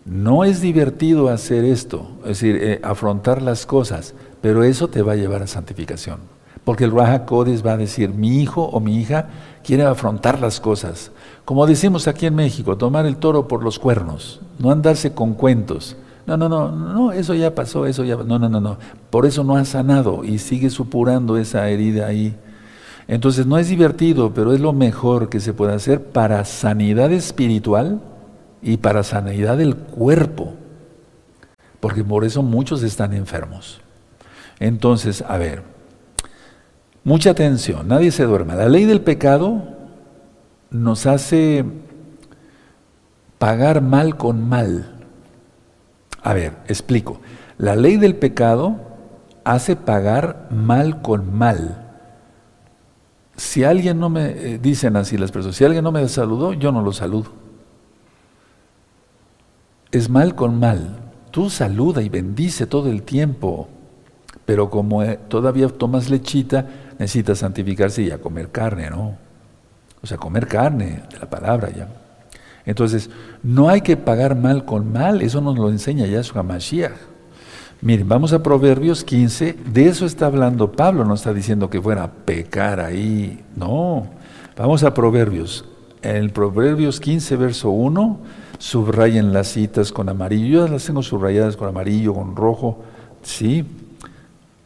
No es divertido hacer esto, es decir, eh, afrontar las cosas, pero eso te va a llevar a santificación. Porque el Raja Kodesh va a decir, mi hijo o mi hija quiere afrontar las cosas. Como decimos aquí en México, tomar el toro por los cuernos, no andarse con cuentos. No, no, no, no, eso ya pasó, eso ya, no, no, no, no. Por eso no ha sanado y sigue supurando esa herida ahí. Entonces no es divertido, pero es lo mejor que se puede hacer para sanidad espiritual y para sanidad del cuerpo. Porque por eso muchos están enfermos. Entonces, a ver, Mucha atención, nadie se duerma. La ley del pecado nos hace pagar mal con mal. A ver, explico. La ley del pecado hace pagar mal con mal. Si alguien no me, eh, dicen así las personas, si alguien no me saludó, yo no lo saludo. Es mal con mal. Tú saluda y bendice todo el tiempo, pero como eh, todavía tomas lechita, necesita santificarse y a comer carne, ¿no? O sea, comer carne de la palabra ya. Entonces, no hay que pagar mal con mal, eso nos lo enseña Yahshua Mashiach. Miren, vamos a Proverbios 15, de eso está hablando Pablo, no está diciendo que fuera a pecar ahí, no. Vamos a Proverbios. En Proverbios 15, verso 1, subrayen las citas con amarillo, yo las tengo subrayadas con amarillo, con rojo, ¿sí?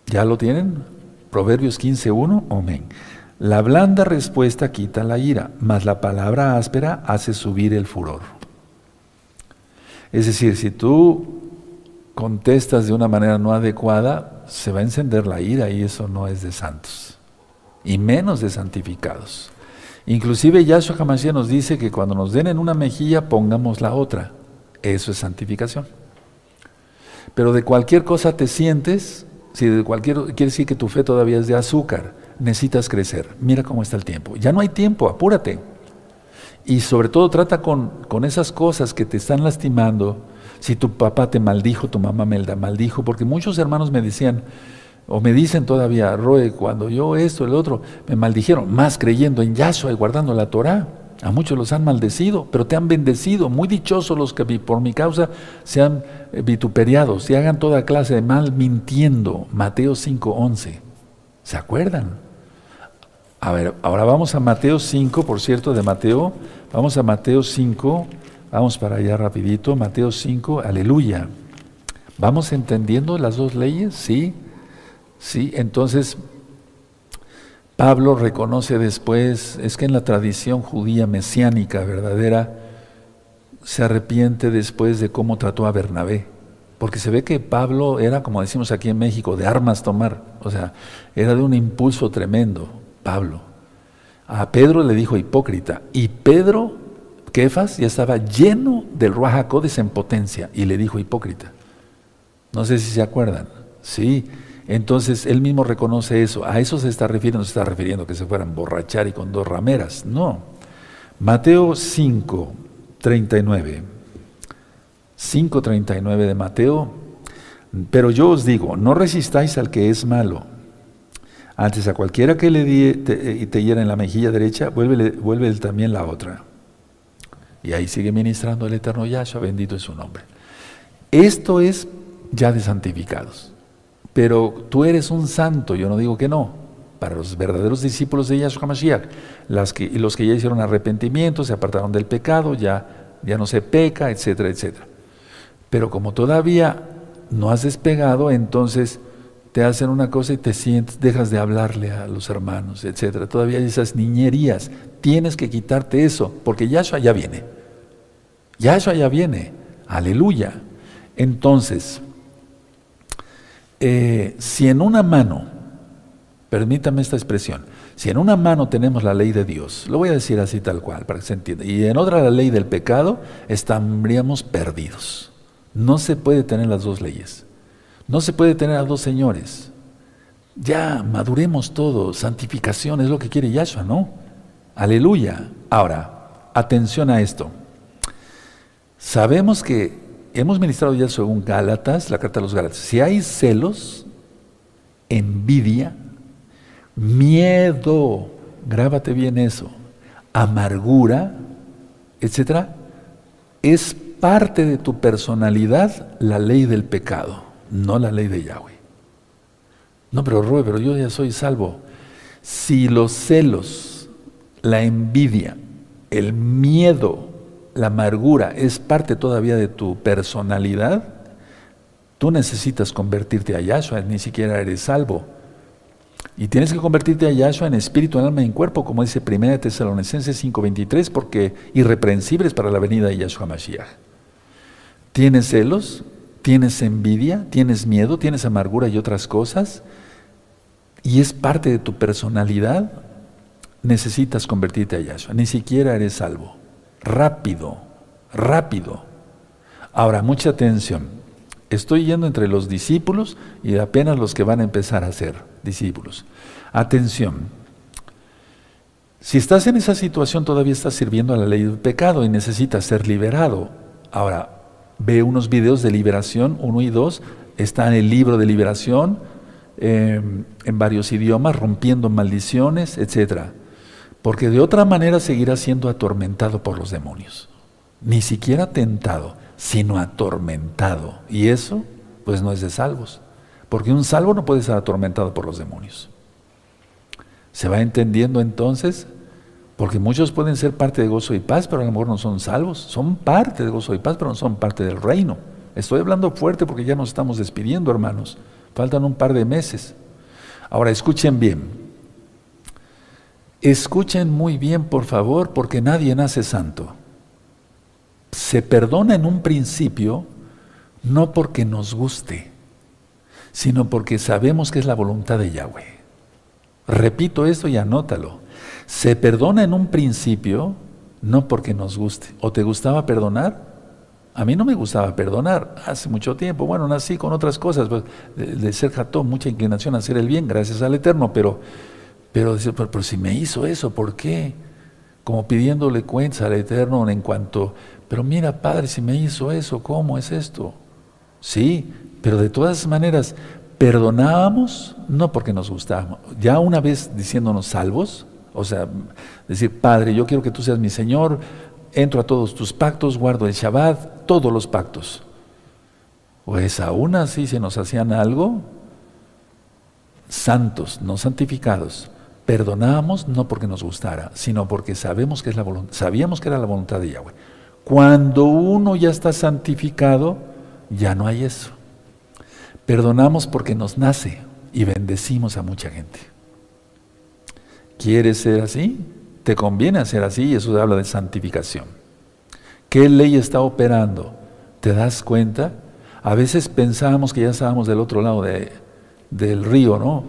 ¿Ya lo tienen? Proverbios 15.1, amén. La blanda respuesta quita la ira, mas la palabra áspera hace subir el furor. Es decir, si tú contestas de una manera no adecuada, se va a encender la ira y eso no es de santos, y menos de santificados. Inclusive Yahshua Hamashiach nos dice que cuando nos den en una mejilla pongamos la otra. Eso es santificación. Pero de cualquier cosa te sientes, si de cualquier, quiere decir que tu fe todavía es de azúcar, necesitas crecer. Mira cómo está el tiempo. Ya no hay tiempo, apúrate. Y sobre todo trata con, con esas cosas que te están lastimando. Si tu papá te maldijo, tu mamá me maldijo, porque muchos hermanos me decían, o me dicen todavía, Roe, cuando yo esto, el otro, me maldijeron, más creyendo en Yahshua y guardando la Torah. A muchos los han maldecido, pero te han bendecido. Muy dichosos los que por mi causa sean vituperiados y hagan toda clase de mal mintiendo. Mateo 5:11. ¿Se acuerdan? A ver, ahora vamos a Mateo 5, por cierto, de Mateo. Vamos a Mateo 5. Vamos para allá rapidito. Mateo 5, aleluya. ¿Vamos entendiendo las dos leyes? Sí. Sí, entonces Pablo reconoce después, es que en la tradición judía mesiánica verdadera, se arrepiente después de cómo trató a Bernabé. Porque se ve que Pablo era, como decimos aquí en México, de armas tomar. O sea, era de un impulso tremendo, Pablo. A Pedro le dijo hipócrita. Y Pedro, Kefas, ya estaba lleno del Ruajacodes en potencia. Y le dijo hipócrita. No sé si se acuerdan. Sí. Entonces él mismo reconoce eso. A eso se está refiriendo. se está refiriendo que se fueran borrachar y con dos rameras. No. Mateo 5, 39. 5.39 de Mateo. Pero yo os digo, no resistáis al que es malo. Antes a cualquiera que le die y te hiera en la mejilla derecha, vuelve, vuelve también la otra. Y ahí sigue ministrando el eterno Yahshua, bendito es su nombre. Esto es ya de santificados. Pero tú eres un santo, yo no digo que no. Para los verdaderos discípulos de Yahshua Mashiach, las que, los que ya hicieron arrepentimiento, se apartaron del pecado, ya, ya no se peca, etcétera, etcétera. Pero como todavía no has despegado, entonces te hacen una cosa y te sientes, dejas de hablarle a los hermanos, etcétera. Todavía hay esas niñerías. Tienes que quitarte eso, porque Yahshua ya viene. Yahshua ya viene. Aleluya. Entonces, eh, si en una mano, permítame esta expresión, si en una mano tenemos la ley de Dios, lo voy a decir así tal cual, para que se entienda, y en otra la ley del pecado, estaríamos perdidos. No se puede tener las dos leyes. No se puede tener a dos señores. Ya maduremos todo, santificación es lo que quiere Yahshua, ¿no? Aleluya. Ahora, atención a esto. Sabemos que hemos ministrado ya según Gálatas, la carta de los Gálatas. Si hay celos, envidia, miedo, grábate bien eso, amargura, etcétera, es parte de tu personalidad la ley del pecado, no la ley de Yahweh. No, pero Rubén, pero yo ya soy salvo. Si los celos, la envidia, el miedo, la amargura es parte todavía de tu personalidad, tú necesitas convertirte a Yahshua, ni siquiera eres salvo. Y tienes que convertirte a Yahshua en espíritu, en alma y en cuerpo, como dice 1 Tesalonicenses 5:23, porque irreprensibles para la venida de Yahshua Mashiach. ¿Tienes celos? ¿Tienes envidia? ¿Tienes miedo? ¿Tienes amargura y otras cosas? Y es parte de tu personalidad. Necesitas convertirte a Yahshua. Ni siquiera eres salvo. Rápido, rápido. Ahora, mucha atención. Estoy yendo entre los discípulos y apenas los que van a empezar a ser discípulos. Atención. Si estás en esa situación, todavía estás sirviendo a la ley del pecado y necesitas ser liberado. Ahora, ve unos videos de liberación, uno y dos, está en el libro de liberación, em, en varios idiomas, rompiendo maldiciones, etc. Porque de otra manera seguirás siendo atormentado por los demonios. Ni siquiera tentado, sino atormentado. Y eso, pues no es de salvos. Porque un salvo no puede ser atormentado por los demonios. ¿Se va entendiendo entonces? Porque muchos pueden ser parte de gozo y paz, pero a lo mejor no son salvos. Son parte de gozo y paz, pero no son parte del reino. Estoy hablando fuerte porque ya nos estamos despidiendo, hermanos. Faltan un par de meses. Ahora, escuchen bien. Escuchen muy bien, por favor, porque nadie nace santo. Se perdona en un principio no porque nos guste, sino porque sabemos que es la voluntad de Yahweh. Repito esto y anótalo. Se perdona en un principio, no porque nos guste. ¿O te gustaba perdonar? A mí no me gustaba perdonar hace mucho tiempo. Bueno, nací con otras cosas, pues, de, ser jatón, mucha inclinación a hacer el bien, gracias al Eterno, pero, pero, pero, si me hizo eso, ¿por qué? Como pidiéndole cuentas al Eterno en cuanto, pero mira, Padre, si me hizo eso, ¿cómo es esto? Sí, pero de todas maneras, perdonábamos no porque nos gustaba. Ya una vez diciéndonos salvos, o sea, decir, Padre, yo quiero que tú seas mi Señor, entro a todos tus pactos, guardo el Shabbat, todos los pactos. Pues aún así se nos hacían algo, santos, no santificados. Perdonábamos no porque nos gustara, sino porque sabemos que es la sabíamos que era la voluntad de Yahweh. Cuando uno ya está santificado, ya no hay eso. Perdonamos porque nos nace y bendecimos a mucha gente. ¿Quieres ser así? Te conviene ser así y eso habla de santificación. ¿Qué ley está operando? ¿Te das cuenta? A veces pensábamos que ya estábamos del otro lado del río, ¿no?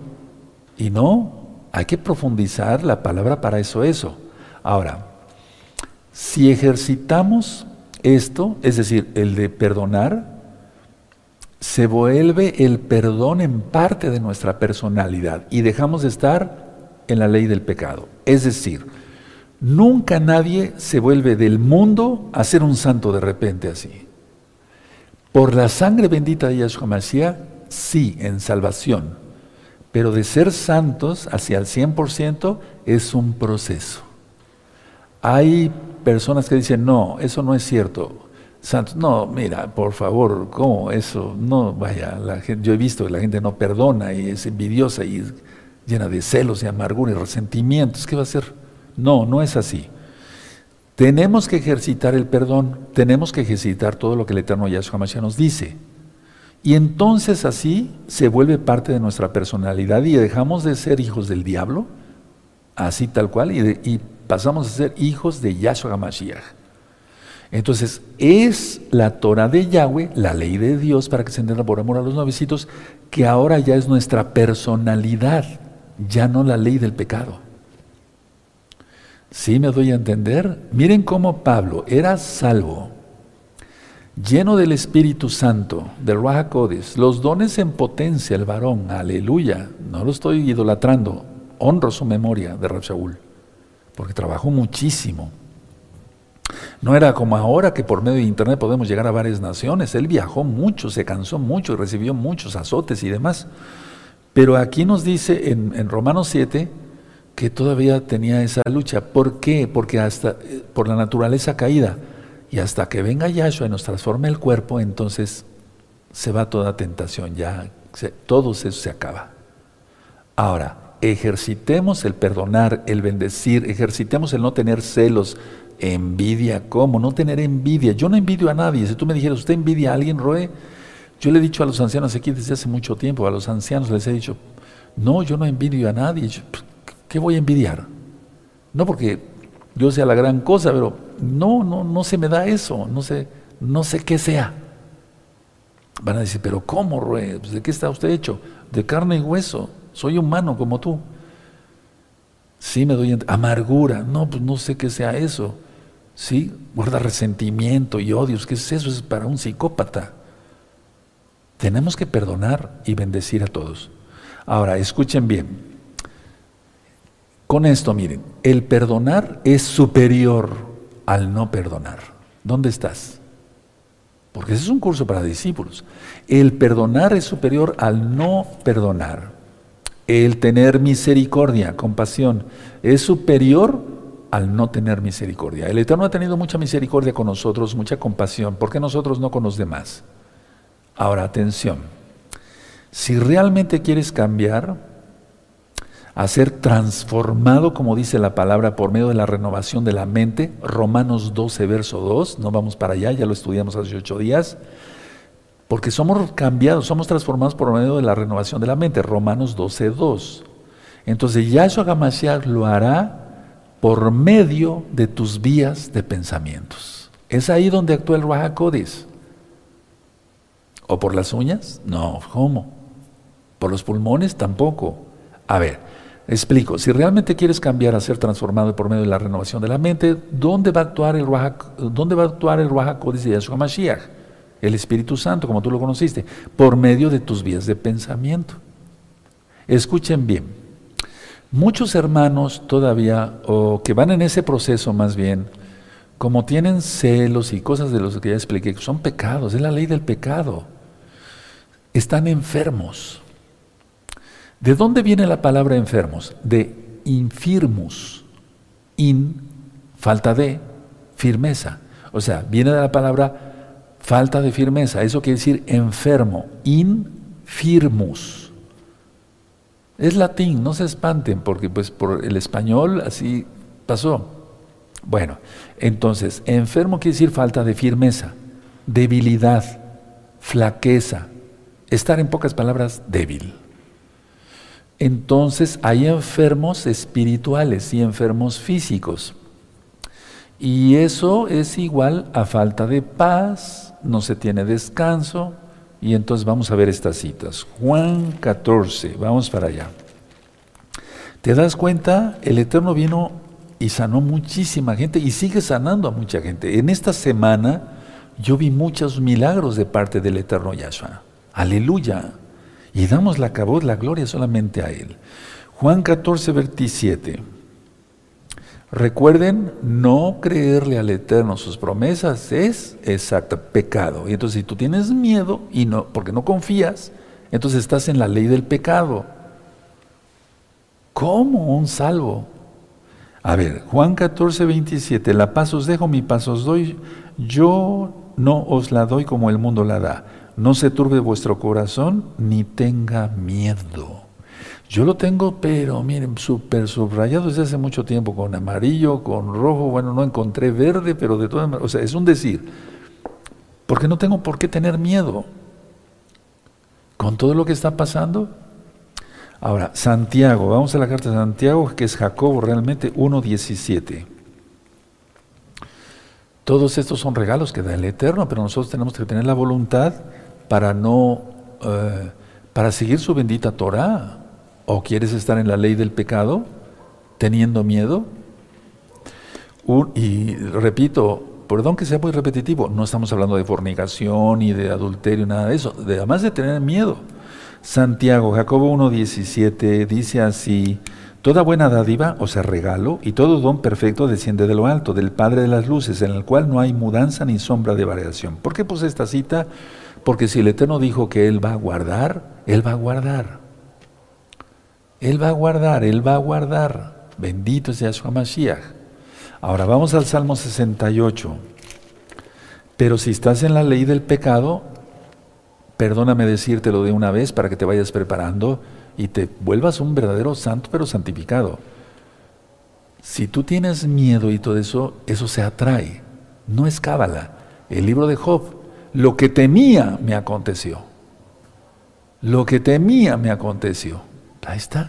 Y no, hay que profundizar la palabra para eso, eso. Ahora, si ejercitamos esto, es decir, el de perdonar, se vuelve el perdón en parte de nuestra personalidad y dejamos de estar en la ley del pecado. Es decir, nunca nadie se vuelve del mundo a ser un santo de repente así. Por la sangre bendita de Yahshua Mashiach, sí, en salvación. Pero de ser santos hacia el 100% es un proceso. Hay personas que dicen, no, eso no es cierto. Santos, no, mira, por favor, ¿cómo eso? No, vaya, yo he visto que la gente no perdona y es envidiosa y llena de celos y amargura y resentimientos. ¿Qué va a hacer? No, no es así. Tenemos que ejercitar el perdón, tenemos que ejercitar todo lo que el Eterno Yahshua Mashiach nos dice. Y entonces así se vuelve parte de nuestra personalidad y dejamos de ser hijos del diablo, así tal cual, y, pasamos a ser hijos de Yahshua Mashiach. Entonces, es la Torah de Yahweh, la ley de Dios, para que se entienda por amor a los novecitos, que ahora ya es nuestra personalidad, ya no la ley del pecado. ¿Sí me doy a entender? Miren cómo Pablo era salvo, lleno del Espíritu Santo, del Ruach los dones en potencia, el varón, aleluya, no lo estoy idolatrando, honro su memoria de Rab porque trabajó muchísimo. No era como ahora que por medio de internet podemos llegar a varias naciones. Él viajó mucho, se cansó mucho recibió muchos azotes y demás. Pero aquí nos dice en, Romanos 7 que todavía tenía esa lucha. ¿Por qué? Porque hasta eh, por la naturaleza caída. Y hasta que venga Yahshua y nos transforme el cuerpo, entonces se va toda tentación, ya todo eso se acaba. Ahora, ejercitemos el perdonar, el bendecir, ejercitemos el no tener celos, Envidia, ¿cómo? No tener envidia. Yo no envidio a nadie. Si tú me dijeras, ¿usted envidia a alguien, Roe? Yo le he dicho a los ancianos aquí desde hace mucho tiempo, a los ancianos les he dicho, no, yo no envidio a nadie. Pues, ¿Qué voy a envidiar? No porque yo sea la gran cosa, pero no, no, no se me da eso. No sé, no sé qué sea. Van a decir, pero ¿cómo, Roe? Pues, ¿De qué está usted hecho? De carne y hueso. Soy humano como tú. Sí me doy amargura. No, pues no sé qué sea eso. ¿sí? Guarda resentimiento y odios. ¿Qué es eso? Es para un psicópata. Tenemos que perdonar y bendecir a todos. Ahora, escuchen bien. Con esto, miren, el perdonar es superior al no perdonar. ¿Dónde estás? Porque ese es un curso para discípulos. El perdonar es superior al no perdonar. El tener misericordia, compasión, es superior al no tener misericordia. El Eterno ha tenido mucha misericordia con nosotros, mucha compasión. ¿Por qué nosotros no con los demás? Ahora, atención. Si realmente quieres cambiar, a ser transformado, como dice la palabra, por medio de la renovación de la mente, Romanos 12, verso 2, no vamos para allá, ya lo estudiamos hace ocho días, porque somos cambiados, somos transformados por medio de la renovación de la mente, Romanos 12, 2. Entonces Yahshua Hamashiach lo hará por medio de tus vías de pensamientos. Es ahí donde actúa el Ruach ¿O por las uñas? No, ¿cómo? ¿Por los pulmones? Tampoco. A ver, explico. Si realmente quieres cambiar a ser transformado por medio de la renovación de la mente, ¿dónde va a actuar el Ruach, ¿dónde va a actuar el Ruach de Yahshua Mashiach? El Espíritu Santo, como tú lo conociste, por medio de tus vías de pensamiento. Escuchen bien. Muchos hermanos todavía, o que van en ese proceso más bien, como tienen celos y cosas de los que ya expliqué, son pecados, es la ley del pecado. Están enfermos. ¿De dónde viene la palabra enfermos? De infirmus. In, falta de firmeza. O sea, viene de la palabra falta de firmeza. Eso quiere decir enfermo. Infirmus. Es latín, no se espanten, porque pues por el español así pasó. Bueno, entonces, enfermo quiere decir falta de firmeza, debilidad, flaqueza. estar en pocas palabras débil. Entonces hay enfermos espirituales y enfermos físicos. Y eso es igual a falta de paz, no se tiene descanso. Y entonces vamos a ver estas citas. Juan 14, vamos para allá. ¿Te das cuenta? El Eterno vino y sanó muchísima gente y sigue sanando a mucha gente. En esta semana yo vi muchos milagros de parte del Eterno Yahshua. Aleluya. Y damos la cabot, la gloria solamente a Él. Juan 14, 27. Recuerden, no creerle al Eterno sus promesas es exacto pecado. Y entonces si tú tienes miedo y no, porque no confías, entonces estás en la ley del pecado. ¿Cómo un salvo? A ver, Juan 14, 27, la paz os dejo, mi paz os doy, yo no os la doy como el mundo la da. No se turbe vuestro corazón ni tenga miedo. Yo lo tengo, pero miren, súper subrayado desde hace mucho tiempo, con amarillo, con rojo, bueno, no encontré verde, pero de todas maneras, o sea, es un decir, porque no tengo por qué tener miedo con todo lo que está pasando. Ahora, Santiago, vamos a la carta de Santiago, que es Jacobo realmente 1.17. Todos estos son regalos que da el Eterno, pero nosotros tenemos que tener la voluntad para no, eh, para seguir su bendita Torah. ¿O quieres estar en la ley del pecado teniendo miedo? y repito, perdón que sea muy repetitivo, no estamos hablando de fornicación y de adulterio, nada de eso, además de tener miedo. Santiago, Jacobo 1.17 dice así, Toda buena dádiva, o sea, regalo, y todo don perfecto desciende de lo alto, del Padre de las Luces, en el cual no hay mudanza ni sombra de variación. ¿Por qué puse esta cita? Porque si el Eterno dijo que Él va a guardar, Él va a guardar. Él va a guardar, Él va a guardar. Bendito sea Yahshua Mashiach. Ahora vamos al Salmo 68. Pero si estás en la ley del pecado, perdóname decírtelo de una vez para que te vayas preparando y te vuelvas un verdadero santo pero santificado. Si tú tienes miedo y todo eso, eso se atrae. No es cábala. El libro de Job, lo que temía me aconteció. Lo que temía me aconteció. Ahí está.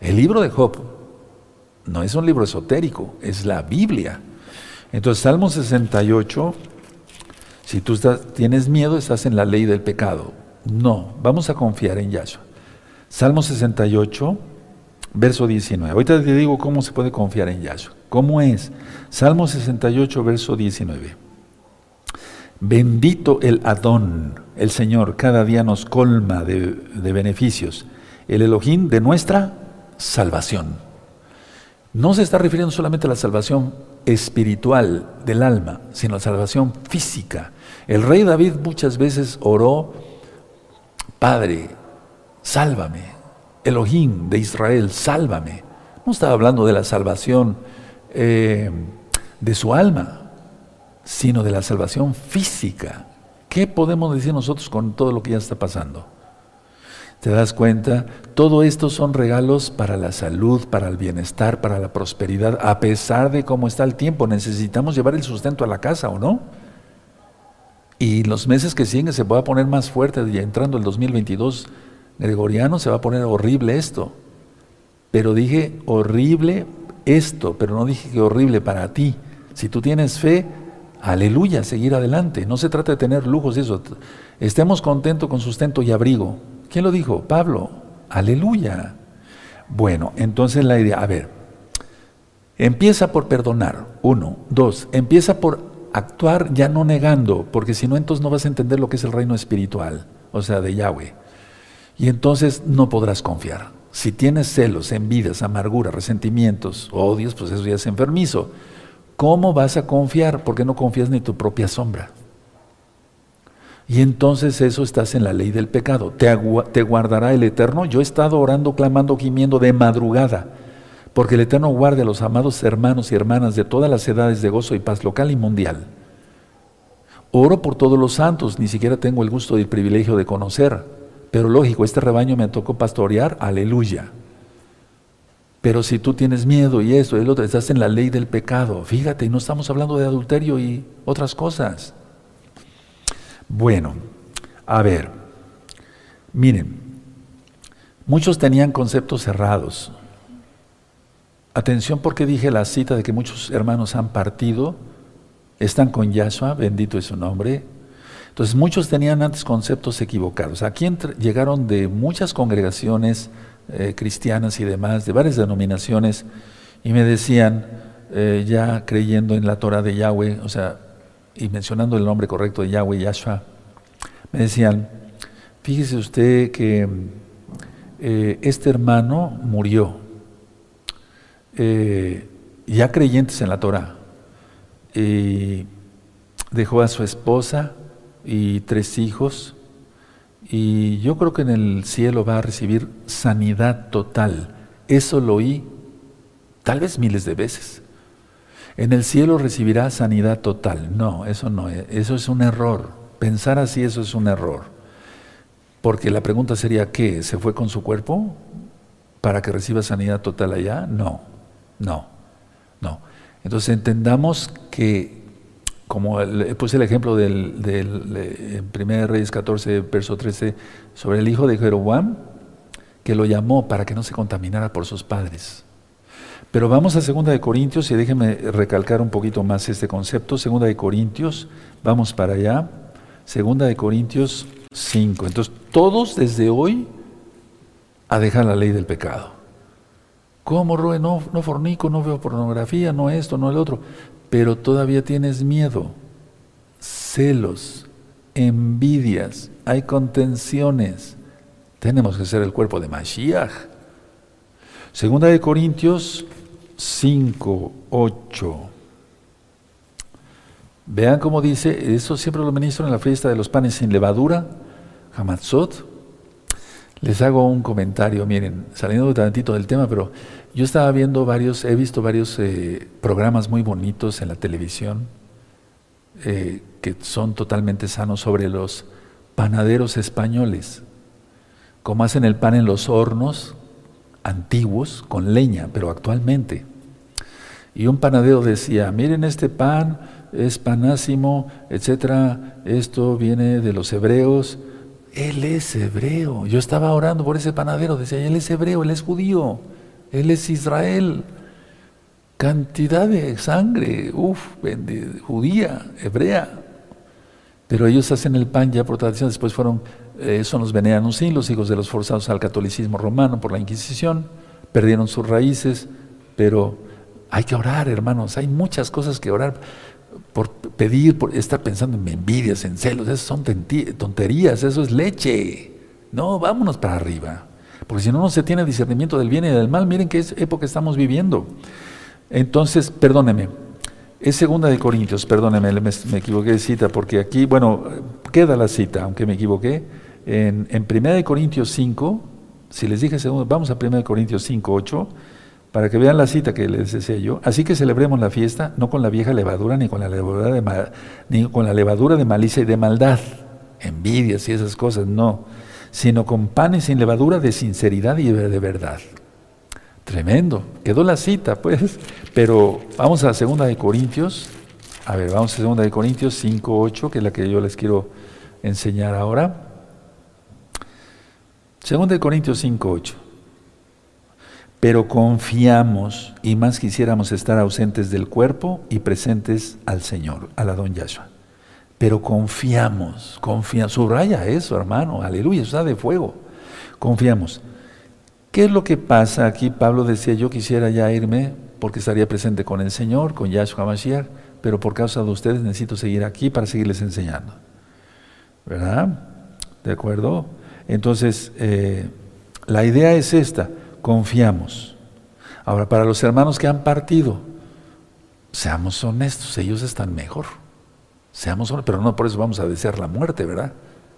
El libro de Job no es un libro esotérico, es la Biblia. Entonces, Salmo 68, si tú tienes miedo, estás en la ley del pecado. No, vamos a confiar en Yahshua. Salmo 68, verso 19. Ahorita te digo cómo se puede confiar en Yahshua. ¿Cómo es? Salmo 68, verso 19. Bendito el Adón, el Señor, cada día nos colma de, de beneficios el Elohim de nuestra salvación. No se está refiriendo solamente a la salvación espiritual del alma, sino a la salvación física. El rey David muchas veces oró, Padre, sálvame. Elohim de Israel, sálvame. No estaba hablando de la salvación eh, de su alma, sino de la salvación física. ¿Qué podemos decir nosotros con todo lo que ya está pasando? ¿Te das cuenta? Todo esto son regalos para la salud, para el bienestar, para la prosperidad, a pesar de cómo está el tiempo. Necesitamos llevar el sustento a la casa, ¿o no? Y los meses que siguen se va a poner más fuerte, y entrando el 2022 gregoriano se va a poner horrible esto. Pero dije horrible esto, pero no dije que horrible para ti. Si tú tienes fe, aleluya, seguir adelante. No se trata de tener lujos y eso. Estemos contentos con sustento y abrigo. ¿Quién lo dijo? Pablo. Aleluya. Bueno, entonces la idea, a ver, empieza por perdonar, uno. Dos, empieza por actuar ya no negando, porque si no, entonces no vas a entender lo que es el reino espiritual, o sea, de Yahweh. Y entonces no podrás confiar. Si tienes celos, envidias, amargura, resentimientos, odios, pues eso ya es enfermizo. ¿Cómo vas a confiar? Porque no confías ni tu propia sombra. Y entonces eso estás en la ley del pecado. ¿Te, ¿Te, guardará el Eterno? Yo he estado orando, clamando, gimiendo de madrugada, porque el Eterno guarde a los amados hermanos y hermanas de todas las edades de gozo y paz local y mundial. Oro por todos los santos, ni siquiera tengo el gusto y el privilegio de conocer, pero lógico, este rebaño me tocó pastorear, aleluya. Pero si tú tienes miedo y eso y lo otro, estás en la ley del pecado. Fíjate, no estamos hablando de adulterio y otras cosas. Bueno, a ver, Miren, muchos tenían conceptos cerrados. Atención porque dije la cita de que muchos hermanos han partido, están con Yahshua, bendito es su nombre. Entonces muchos tenían antes conceptos equivocados. Aquí llegaron de muchas congregaciones eh, cristianas y demás, de varias denominaciones, y me decían, eh, ya creyendo en la Torah de Yahweh, o sea, y mencionando el nombre correcto de Yahweh, Yahshua, me decían, fíjese usted que eh, este hermano murió, ya creyentes en la Torah, y dejó a su esposa y tres hijos, y yo creo que en el cielo va a recibir sanidad total. Eso lo oí tal vez miles de veces. En el cielo recibirá sanidad total. No, eso no, eso es un error. Pensar así, eso es un error. Porque la pregunta sería, ¿qué? ¿Se fue con su cuerpo para que reciba sanidad total allá? No, no, no. Entonces entendamos que, como puse el ejemplo del, del 1 Reyes 14, verso 13, sobre el hijo de Jeroboam, que lo llamó para que no se contaminara por sus padres. Pero vamos a Segunda de Corintios y déjenme recalcar un poquito más este concepto. Segunda de Corintios, vamos para allá. Segunda de Corintios 5. Entonces, todos desde hoy a dejar la ley del pecado. ¿Cómo, Rue? No, no fornico, no veo pornografía, no esto, no el otro. Pero todavía tienes miedo, celos, envidias, hay contenciones. Tenemos que ser el cuerpo de Mashiach. Segunda de Corintios 5, 8. Vean cómo dice, eso siempre lo ministro en la fiesta de los panes sin levadura, Hamatzot. Les hago un comentario, miren, saliendo un tantito del tema, pero yo estaba viendo varios, he visto varios eh, programas muy bonitos en la televisión eh, que son totalmente sanos sobre los panaderos españoles, cómo hacen el pan en los hornos antiguos con leña, pero actualmente. Y un panadero decía, miren este pan, es panásimo, etcétera, esto viene de los hebreos. Él es hebreo. Yo estaba orando por ese panadero, decía, él es hebreo, él es judío, él es Israel. Cantidad de sangre, uff, judía, hebrea. Pero ellos hacen el pan ya por tradición, después fueron, eh, son los sí, los hijos de los forzados al catolicismo romano por la Inquisición, perdieron sus raíces, pero hay que orar, hermanos, hay muchas cosas que orar por pedir, por estar pensando en envidias, en celos, esas son tonterías, eso es leche. No, vámonos para arriba. Porque si no, no se tiene discernimiento del bien y del mal. Miren qué época estamos viviendo. Entonces, perdóneme, es segunda de Corintios, perdóneme, me, equivoqué de cita, porque aquí, bueno, queda la cita, aunque me equivoqué. En, en primera de Corintios 5, si les dije segundo, vamos a primera de Corintios 5, 8 para que vean la cita que les decía yo. Así que celebremos la fiesta no con la vieja levadura ni con la levadura de, ni con la levadura de malicia y de maldad, envidias y esas cosas, no, sino con panes sin levadura de sinceridad y de verdad. Tremendo, quedó la cita, pues, pero vamos a la segunda de Corintios. A ver, vamos a segunda de Corintios 5, 8, que es la que yo les quiero enseñar ahora. Segunda de Corintios 5, 8 pero confiamos y más quisiéramos estar ausentes del cuerpo y presentes al Señor, a la don Yahshua. Pero confiamos, confiamos, subraya eso, hermano, aleluya, está de fuego. Confiamos. ¿Qué es lo que pasa aquí? Pablo decía, yo quisiera ya irme porque estaría presente con el Señor, con Yahshua Mashiach, pero por causa de ustedes necesito seguir aquí para seguirles enseñando. ¿Verdad? ¿De acuerdo? Entonces, eh, la idea es esta confiamos. Ahora, para los hermanos que han partido, seamos honestos, ellos están mejor. Seamos honestos, pero no por eso vamos a desear la muerte, ¿verdad?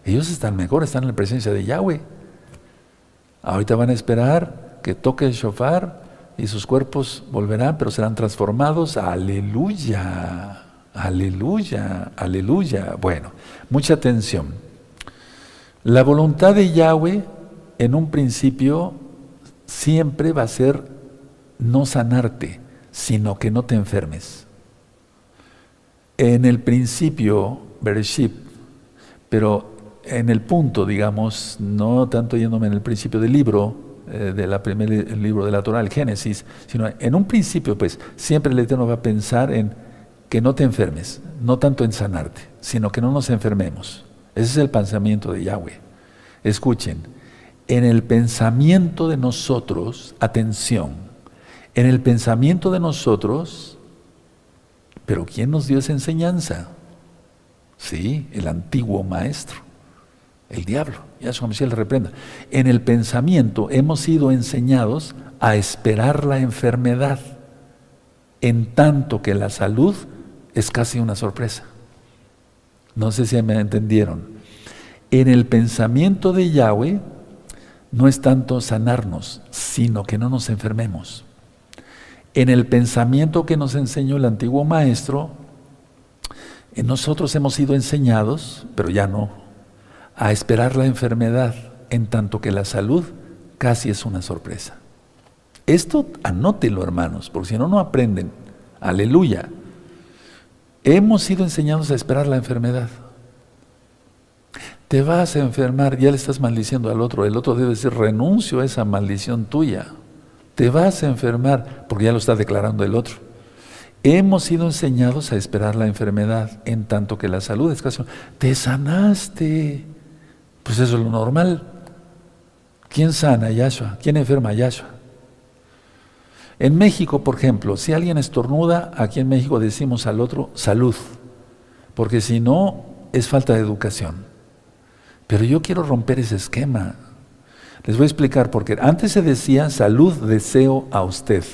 Ellos están mejor, están en la presencia de Yahweh. Ahorita van a esperar que toque el shofar y sus cuerpos volverán, pero serán transformados. Aleluya, aleluya, aleluya. Bueno, mucha atención. La voluntad de Yahweh en un principio siempre va a ser no sanarte, sino que no te enfermes. En el principio, pero en el punto, digamos, no tanto yéndome en el principio del libro, eh, de la primer libro de la Torah, el Génesis, sino en un principio, pues, siempre el Eterno va a pensar en que no te enfermes, no tanto en sanarte, sino que no nos enfermemos. Ese es el pensamiento de Yahweh. Escuchen, en el pensamiento de nosotros, atención, en el pensamiento de nosotros, pero ¿quién nos dio esa enseñanza? Sí, el antiguo maestro, el diablo. Ya su le reprenda. En el pensamiento hemos sido enseñados a esperar la enfermedad, en tanto que la salud es casi una sorpresa. No sé si me entendieron. En el pensamiento de Yahweh no es tanto sanarnos, sino que no nos enfermemos. En el pensamiento que nos enseñó el antiguo maestro, nosotros hemos sido enseñados, pero ya no, a esperar la enfermedad, en tanto que la salud casi es una sorpresa. Esto anótelo, hermanos, porque si no, no aprenden. Aleluya. Hemos sido enseñados a esperar la enfermedad. Te vas a enfermar, ya le estás maldiciendo al otro. El otro debe decir, renuncio a esa maldición tuya. Te vas a enfermar, porque ya lo está declarando el otro. Hemos sido enseñados a esperar la enfermedad, en tanto que la salud es casi... Te sanaste. Pues eso es lo normal. ¿Quién sana Yahshua? ¿Quién enferma a Yahshua? En México, por ejemplo, si alguien estornuda, aquí en México decimos al otro salud, porque si no, es falta de educación. Pero yo quiero romper ese esquema. Les voy a explicar por qué. Antes se decía salud deseo a usted.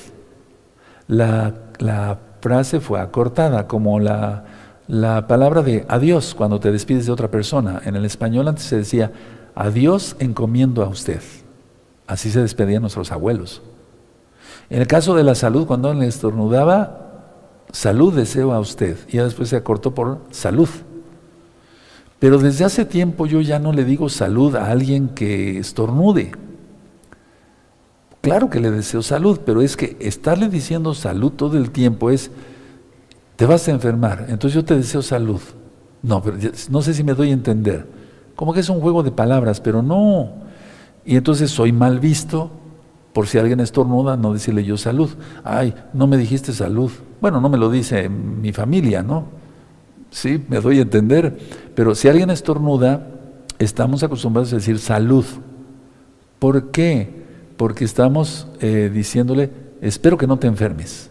La, la frase fue acortada, como la, la palabra de adiós cuando te despides de otra persona. En el español antes se decía adiós encomiendo a usted. Así se despedían nuestros abuelos. En el caso de la salud, cuando le estornudaba, salud deseo a usted. Y ya después se acortó por salud. Pero desde hace tiempo yo ya no le digo salud a alguien que estornude. Claro que le deseo salud, pero es que estarle diciendo salud todo el tiempo es, te vas a enfermar, entonces yo te deseo salud. No, pero no sé si me doy a entender. Como que es un juego de palabras, pero no. Y entonces soy mal visto por si alguien estornuda, no decirle yo salud. Ay, no me dijiste salud. Bueno, no me lo dice mi familia, ¿no? Sí, me doy a entender. Pero si alguien estornuda, estamos acostumbrados a decir salud. ¿Por qué? porque estamos eh, diciéndole, espero que no te enfermes.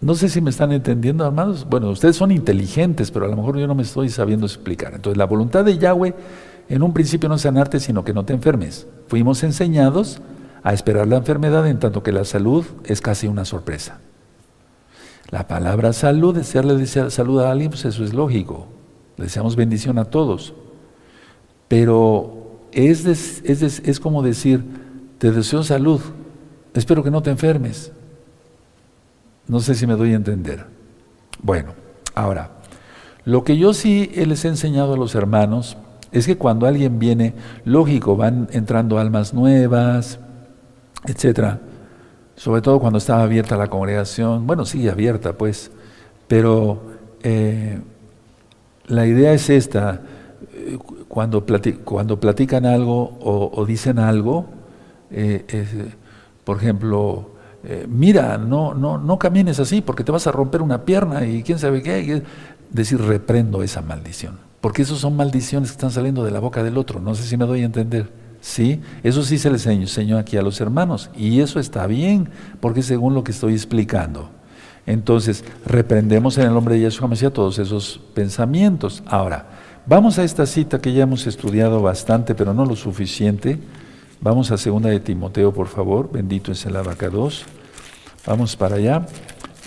No sé si me están entendiendo, hermanos. Bueno, ustedes son inteligentes, pero a lo mejor yo no me estoy sabiendo explicar. Entonces, la voluntad de Yahweh en un principio no es sanarte, sino que no te enfermes. Fuimos enseñados a esperar la enfermedad, en tanto que la salud es casi una sorpresa. La palabra salud, desearle salud a alguien, pues eso es lógico. Le deseamos bendición a todos. Pero es, es, como decir, te deseo salud, espero que no te enfermes. No sé si me doy a entender. Bueno, ahora, lo que yo sí les he enseñado a los hermanos es que cuando alguien viene, lógico, van entrando almas nuevas, etcétera. Sobre todo cuando estaba abierta la congregación, bueno, sigue abierta, pues, pero eh, la idea es esta cuando, platican algo o, dicen algo, eh, por ejemplo, eh, mira, no, no, no camines así porque te vas a romper una pierna y quién sabe qué, decir, reprendo esa maldición. Porque eso son maldiciones que están saliendo de la boca del otro. No sé si me doy a entender. Sí, eso sí se les enseñó aquí a los hermanos. Y eso está bien, porque según lo que estoy explicando. Entonces, reprendemos en el nombre de Yeshua Mesías todos esos pensamientos. Ahora, Vamos a esta cita que ya hemos estudiado bastante, pero no lo suficiente. Vamos a segunda de Timoteo, por favor. Bendito es el abacados. Vamos para allá.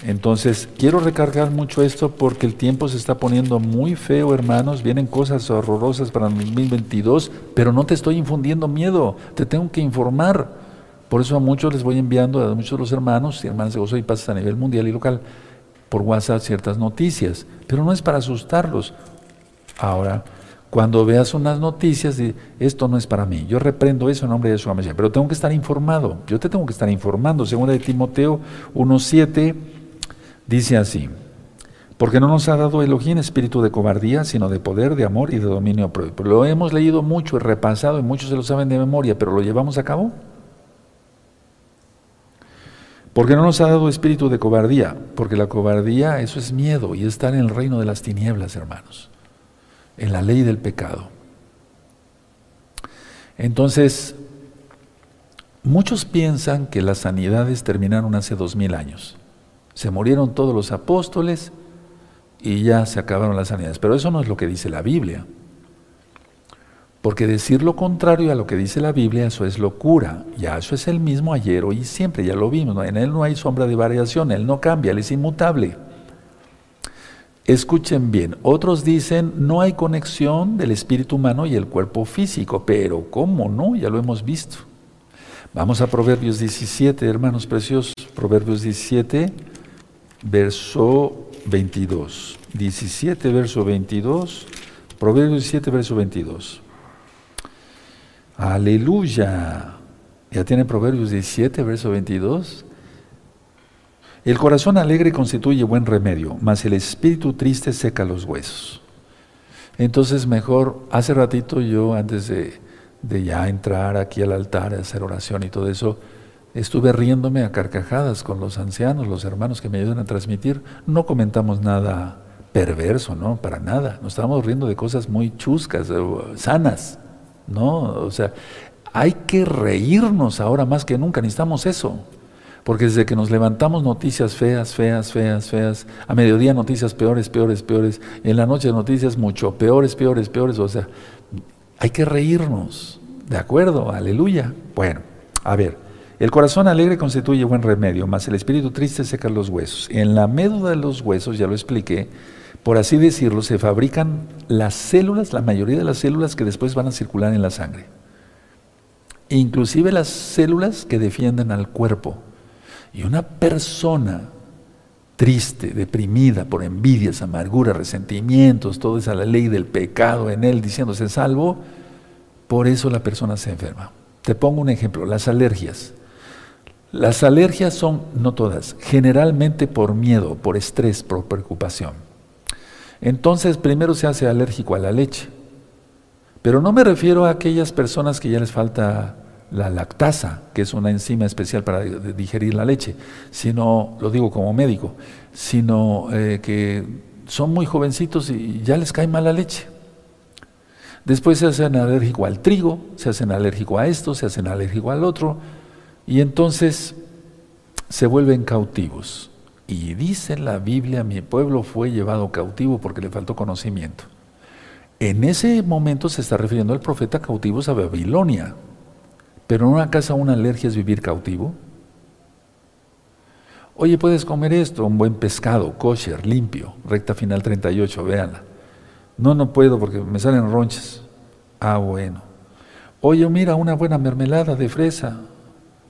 Entonces, quiero recargar mucho esto porque el tiempo se está poniendo muy feo, hermanos. Vienen cosas horrorosas para el 2022, pero no te estoy infundiendo miedo, te tengo que informar. Por eso a muchos les voy enviando, a muchos de los hermanos y hermanas de gozo y paz a nivel mundial y local, por WhatsApp ciertas noticias. Pero no es para asustarlos. Ahora, cuando veas unas noticias, esto no es para mí. Yo reprendo eso en nombre de su Mesías, pero tengo que estar informado. Yo te tengo que estar informando. Según de Timoteo 1.7 dice así, Porque no nos ha dado Elohim espíritu de cobardía, sino de poder, de amor y de dominio propio. Lo hemos leído mucho y repasado y muchos se lo saben de memoria, pero ¿lo llevamos a cabo? Porque no nos ha dado espíritu de cobardía, porque la cobardía eso es miedo y estar en el reino de las tinieblas, hermanos, en la ley del pecado. Entonces, muchos piensan que las sanidades terminaron hace dos mil años. Se murieron todos los apóstoles y ya se acabaron las sanidades. Pero eso no es lo que dice la Biblia. Porque decir lo contrario a lo que dice la Biblia, eso es locura. Ya eso es el mismo ayer, hoy y siempre, ya lo vimos. En Él no hay sombra de variación, Él no cambia, Él es inmutable. Escuchen bien, otros dicen no hay conexión del espíritu humano y el cuerpo físico, pero ¿cómo no? Ya lo hemos visto. Vamos a Proverbios 17, hermanos preciosos. Proverbios 17, verso 22. 17, verso 22. Proverbios 17, verso 22. Aleluya. ¿Ya tiene Proverbios 17, verso 22? El corazón alegre constituye buen remedio, mas el espíritu triste seca los huesos. Entonces mejor, hace ratito yo antes de, ya entrar aquí al altar, a hacer oración y todo eso, Estuve riéndome a carcajadas con los ancianos, los hermanos que me ayudan a transmitir. No comentamos nada perverso, ¿no? Para nada. Nos estábamos riendo de cosas muy chuscas, eh, sanas, ¿no? O sea, hay que reírnos ahora más que nunca, necesitamos eso. Porque desde que nos levantamos noticias feas, feas, feas, feas, a mediodía noticias peores, peores, peores, en la noche noticias mucho peores, peores, peores, o sea, hay que reírnos, ¿de acuerdo? Aleluya. Bueno, a ver, el corazón alegre constituye buen remedio, mas el espíritu triste seca los huesos. En la médula de los huesos, ya lo expliqué, por así decirlo, se fabrican las células, la mayoría de las células que después van a circular en la sangre. Inclusive las células que defienden al cuerpo. Y una persona triste, deprimida por envidias, amargura, resentimientos, toda esa ley del pecado en él diciéndose salvo, por eso la persona se enferma. Te pongo un ejemplo, las alergias. Las alergias son, no todas, generalmente por miedo, por estrés, por preocupación. Entonces, primero se hace alérgico a la leche. Pero no me refiero a aquellas personas que ya les falta la lactasa, que es una enzima especial para digerir la leche, sino, lo digo como médico, sino eh, que son muy jovencitos y ya les cae mal la leche. Después se hacen alérgico al trigo, se hacen alérgico a esto, se hacen alérgico al otro, y entonces se vuelven cautivos. Y dice la Biblia, mi pueblo fue llevado cautivo porque le faltó conocimiento. En ese momento se está refiriendo al profeta cautivos a Babilonia. Pero en una casa una alergia es vivir cautivo. Oye, puedes comer esto, un buen pescado, kosher, limpio, recta final 38, véanla. No, no puedo porque me salen ronchas. Ah, bueno. Oye, mira, una buena mermelada de fresa,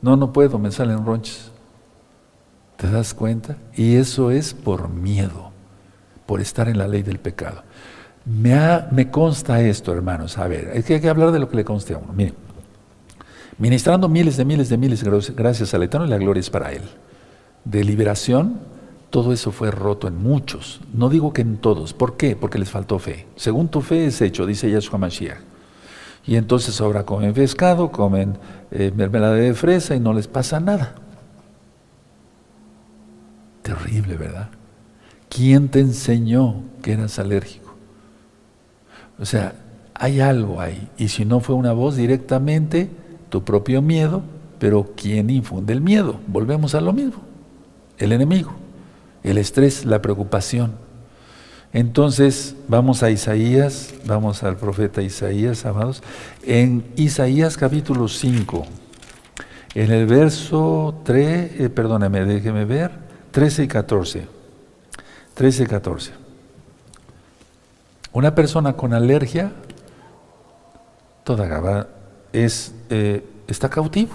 no, no puedo, me salen ronches. ¿Te das cuenta? Y eso es por miedo, por estar en la ley del pecado. Me, consta esto, hermanos. A ver, hay que, hay que hablar de lo que le conste a uno. Mire, ministrando miles de miles de miles, gracias al Eterno y la gloria es para Él. De liberación, todo eso fue roto en muchos. No digo que en todos. ¿Por qué? Porque les faltó fe. Según tu fe es hecho, dice Yahshua Mashiach. Y entonces ahora comen pescado, comen eh, mermelada de fresa y no les pasa nada. Terrible, ¿verdad? ¿Quién te enseñó que eras alérgico? O sea, hay algo ahí. Y si no fue una voz directamente, tu propio miedo, pero ¿quién infunde el miedo? Volvemos a lo mismo. El enemigo, el estrés, la preocupación. Entonces, vamos a Isaías, vamos al profeta Isaías, amados. En Isaías capítulo 5, en el verso 3, eh, déjeme ver, 13 y 14. 13 y 14. Una persona con alergia, toda es, eh, está cautivo.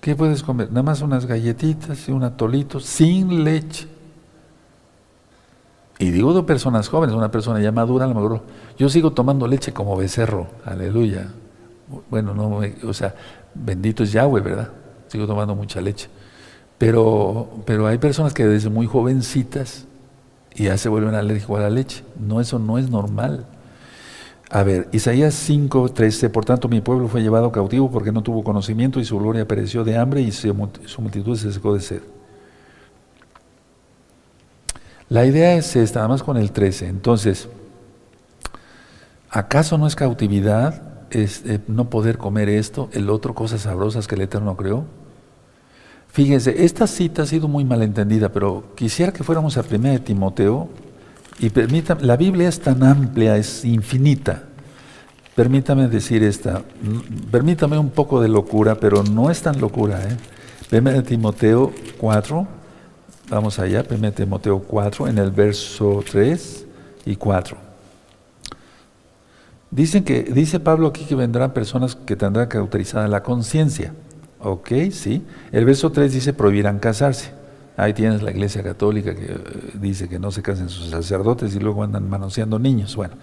¿Qué puedes comer? Nada más unas galletitas y un atolito sin leche. Y digo de personas jóvenes, una persona ya madura, a lo mejor, yo sigo tomando leche como becerro, aleluya. Bueno, no, o sea, bendito es Yahweh, ¿verdad? Sigo tomando mucha leche. Pero, pero hay personas que desde muy jovencitas y ya se vuelven alérgicos a la leche. No, eso no es normal. A ver, Isaías 5, 13, por tanto mi pueblo fue llevado cautivo porque no tuvo conocimiento y su gloria pereció de hambre y su multitud se secó de sed. La idea es esta, nada más con el 13. Entonces, ¿acaso no es cautividad es, eh, no poder comer esto, el otro, cosas sabrosas que el Eterno creó? Fíjense, esta cita ha sido muy malentendida, pero quisiera que fuéramos a 1 de Timoteo, y permítame, la Biblia es tan amplia, es infinita. Permítame decir esta, permítame un poco de locura, pero no es tan locura. ¿eh? de Timoteo 4, vamos allá, 1 Timoteo 4, en el verso 3 y 4. Dicen que, dice Pablo aquí que vendrán personas que tendrán cauterizada la conciencia. Ok, sí. El verso 3 dice prohibirán casarse. Ahí tienes la iglesia católica que eh, dice que no se casen sus sacerdotes y luego andan manoseando niños. Bueno,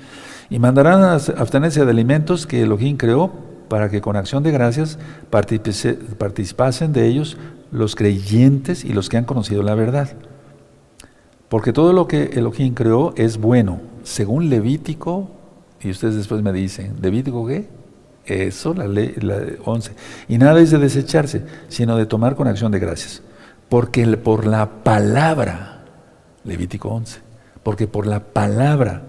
y mandarán a abstenerse de alimentos que Elohim creó para que con acción de gracias participasen de ellos los creyentes y los que han conocido la verdad. Porque todo lo que Elohim creó es bueno, según Levítico, y ustedes después me dicen, ¿Levítico qué? Eso, la ley la 11. Y nada es de desecharse, sino de tomar con acción de gracias. Porque por la palabra, Levítico 11, porque por la palabra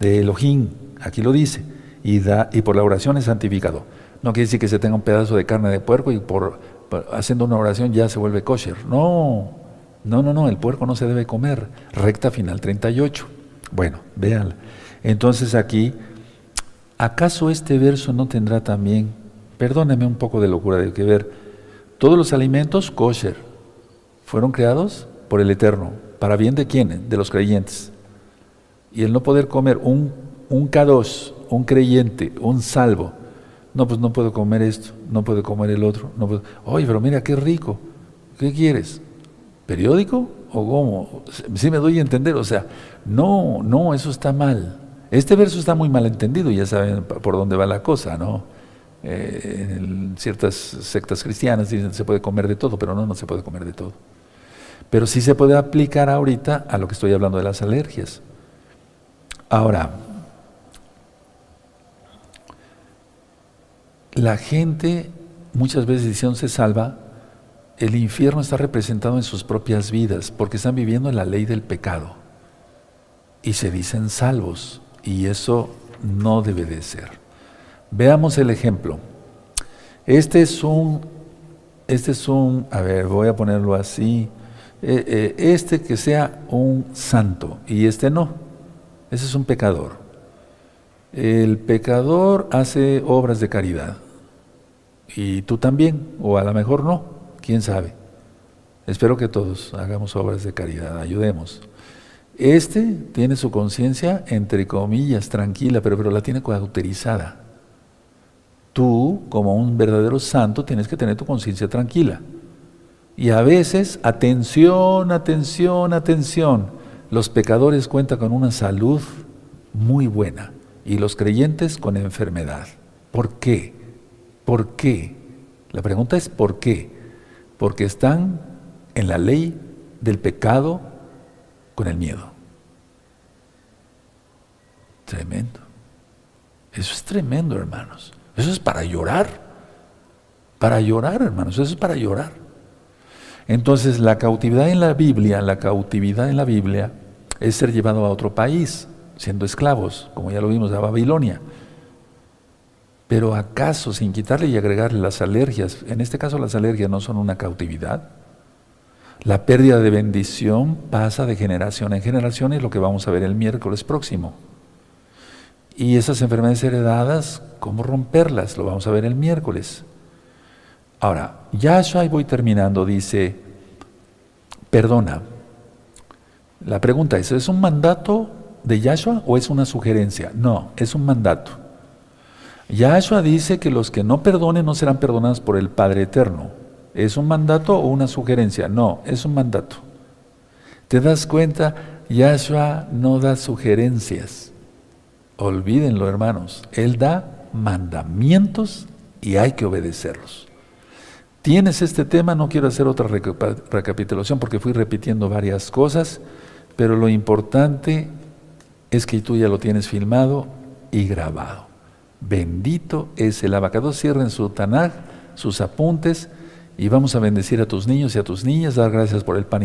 de Elohim, aquí lo dice, y, da, y por la oración es santificado. No quiere decir que se tenga un pedazo de carne de puerco y por, haciendo una oración ya se vuelve kosher. No, no, no, no, el puerco no se debe comer. Recta final 38. Bueno, véanla. Entonces aquí, ¿acaso este verso no tendrá también, perdóneme un poco de locura de que ver, todos los alimentos kosher, fueron creados por el Eterno. ¿Para bien de quién? De los creyentes. Y el no poder comer un, un K2, un creyente, un salvo. No, pues no puedo comer esto, no puedo comer el otro. No puedo. Oye, pero mira qué rico. ¿Qué quieres? ¿Periódico? ¿O cómo? Sí me doy a entender. O sea, no, no, eso está mal. Este verso está muy mal entendido, ya saben por dónde va la cosa, ¿no? Eh, en ciertas sectas cristianas dicen se puede comer de todo, pero no, no se puede comer de todo. Pero sí se puede aplicar ahorita a lo que estoy hablando de las alergias. Ahora, la gente muchas veces dice, se salva, el infierno está representado en sus propias vidas porque están viviendo en la ley del pecado y se dicen salvos y eso no debe de ser. Veamos el ejemplo. Este es un, este es un, a ver, voy a ponerlo así, eh, eh, este que sea un santo y este no. Ese es un pecador. El pecador hace obras de caridad y tú también, o a lo mejor no, quién sabe. Espero que todos hagamos obras de caridad, ayudemos. Este tiene su conciencia, entre comillas, tranquila, pero, pero la tiene cauterizada. Tú, como un verdadero santo, tienes que tener tu conciencia tranquila. Y a veces, atención, atención, atención, los pecadores cuentan con una salud muy buena y los creyentes con enfermedad. ¿Por qué? ¿Por qué? La pregunta es ¿por qué? Porque están en la ley del pecado con el miedo. Tremendo. Eso es tremendo, hermanos. Eso es para llorar. Para llorar, hermanos. Eso es para llorar. Entonces la cautividad en la Biblia, la cautividad en la Biblia es ser llevado a otro país, siendo esclavos, como ya lo vimos, a Babilonia. Pero acaso, sin quitarle y agregarle las alergias, en este caso las alergias no son una cautividad. La pérdida de bendición pasa de generación en generación, es lo que vamos a ver el miércoles próximo. Y esas enfermedades heredadas, ¿cómo romperlas? Lo vamos a ver el miércoles. Ahora, Yahshua, y voy terminando, dice, perdona. La pregunta es, ¿es un mandato de Yahshua o es una sugerencia? No, es un mandato. Yahshua dice que los que no perdonen no serán perdonados por el Padre Eterno. ¿Es un mandato o una sugerencia? No, es un mandato. ¿Te das cuenta? Yahshua no da sugerencias. Olvídenlo, hermanos. Él da mandamientos y hay que obedecerlos. Tienes este tema, no quiero hacer otra recapitulación porque fui repitiendo varias cosas. pero lo importante es que tú ya lo tienes filmado y grabado. Bendito es el abacados. Cierren su Tanaj, sus apuntes y vamos a bendecir a tus niños y a tus niñas, dar gracias por el pan.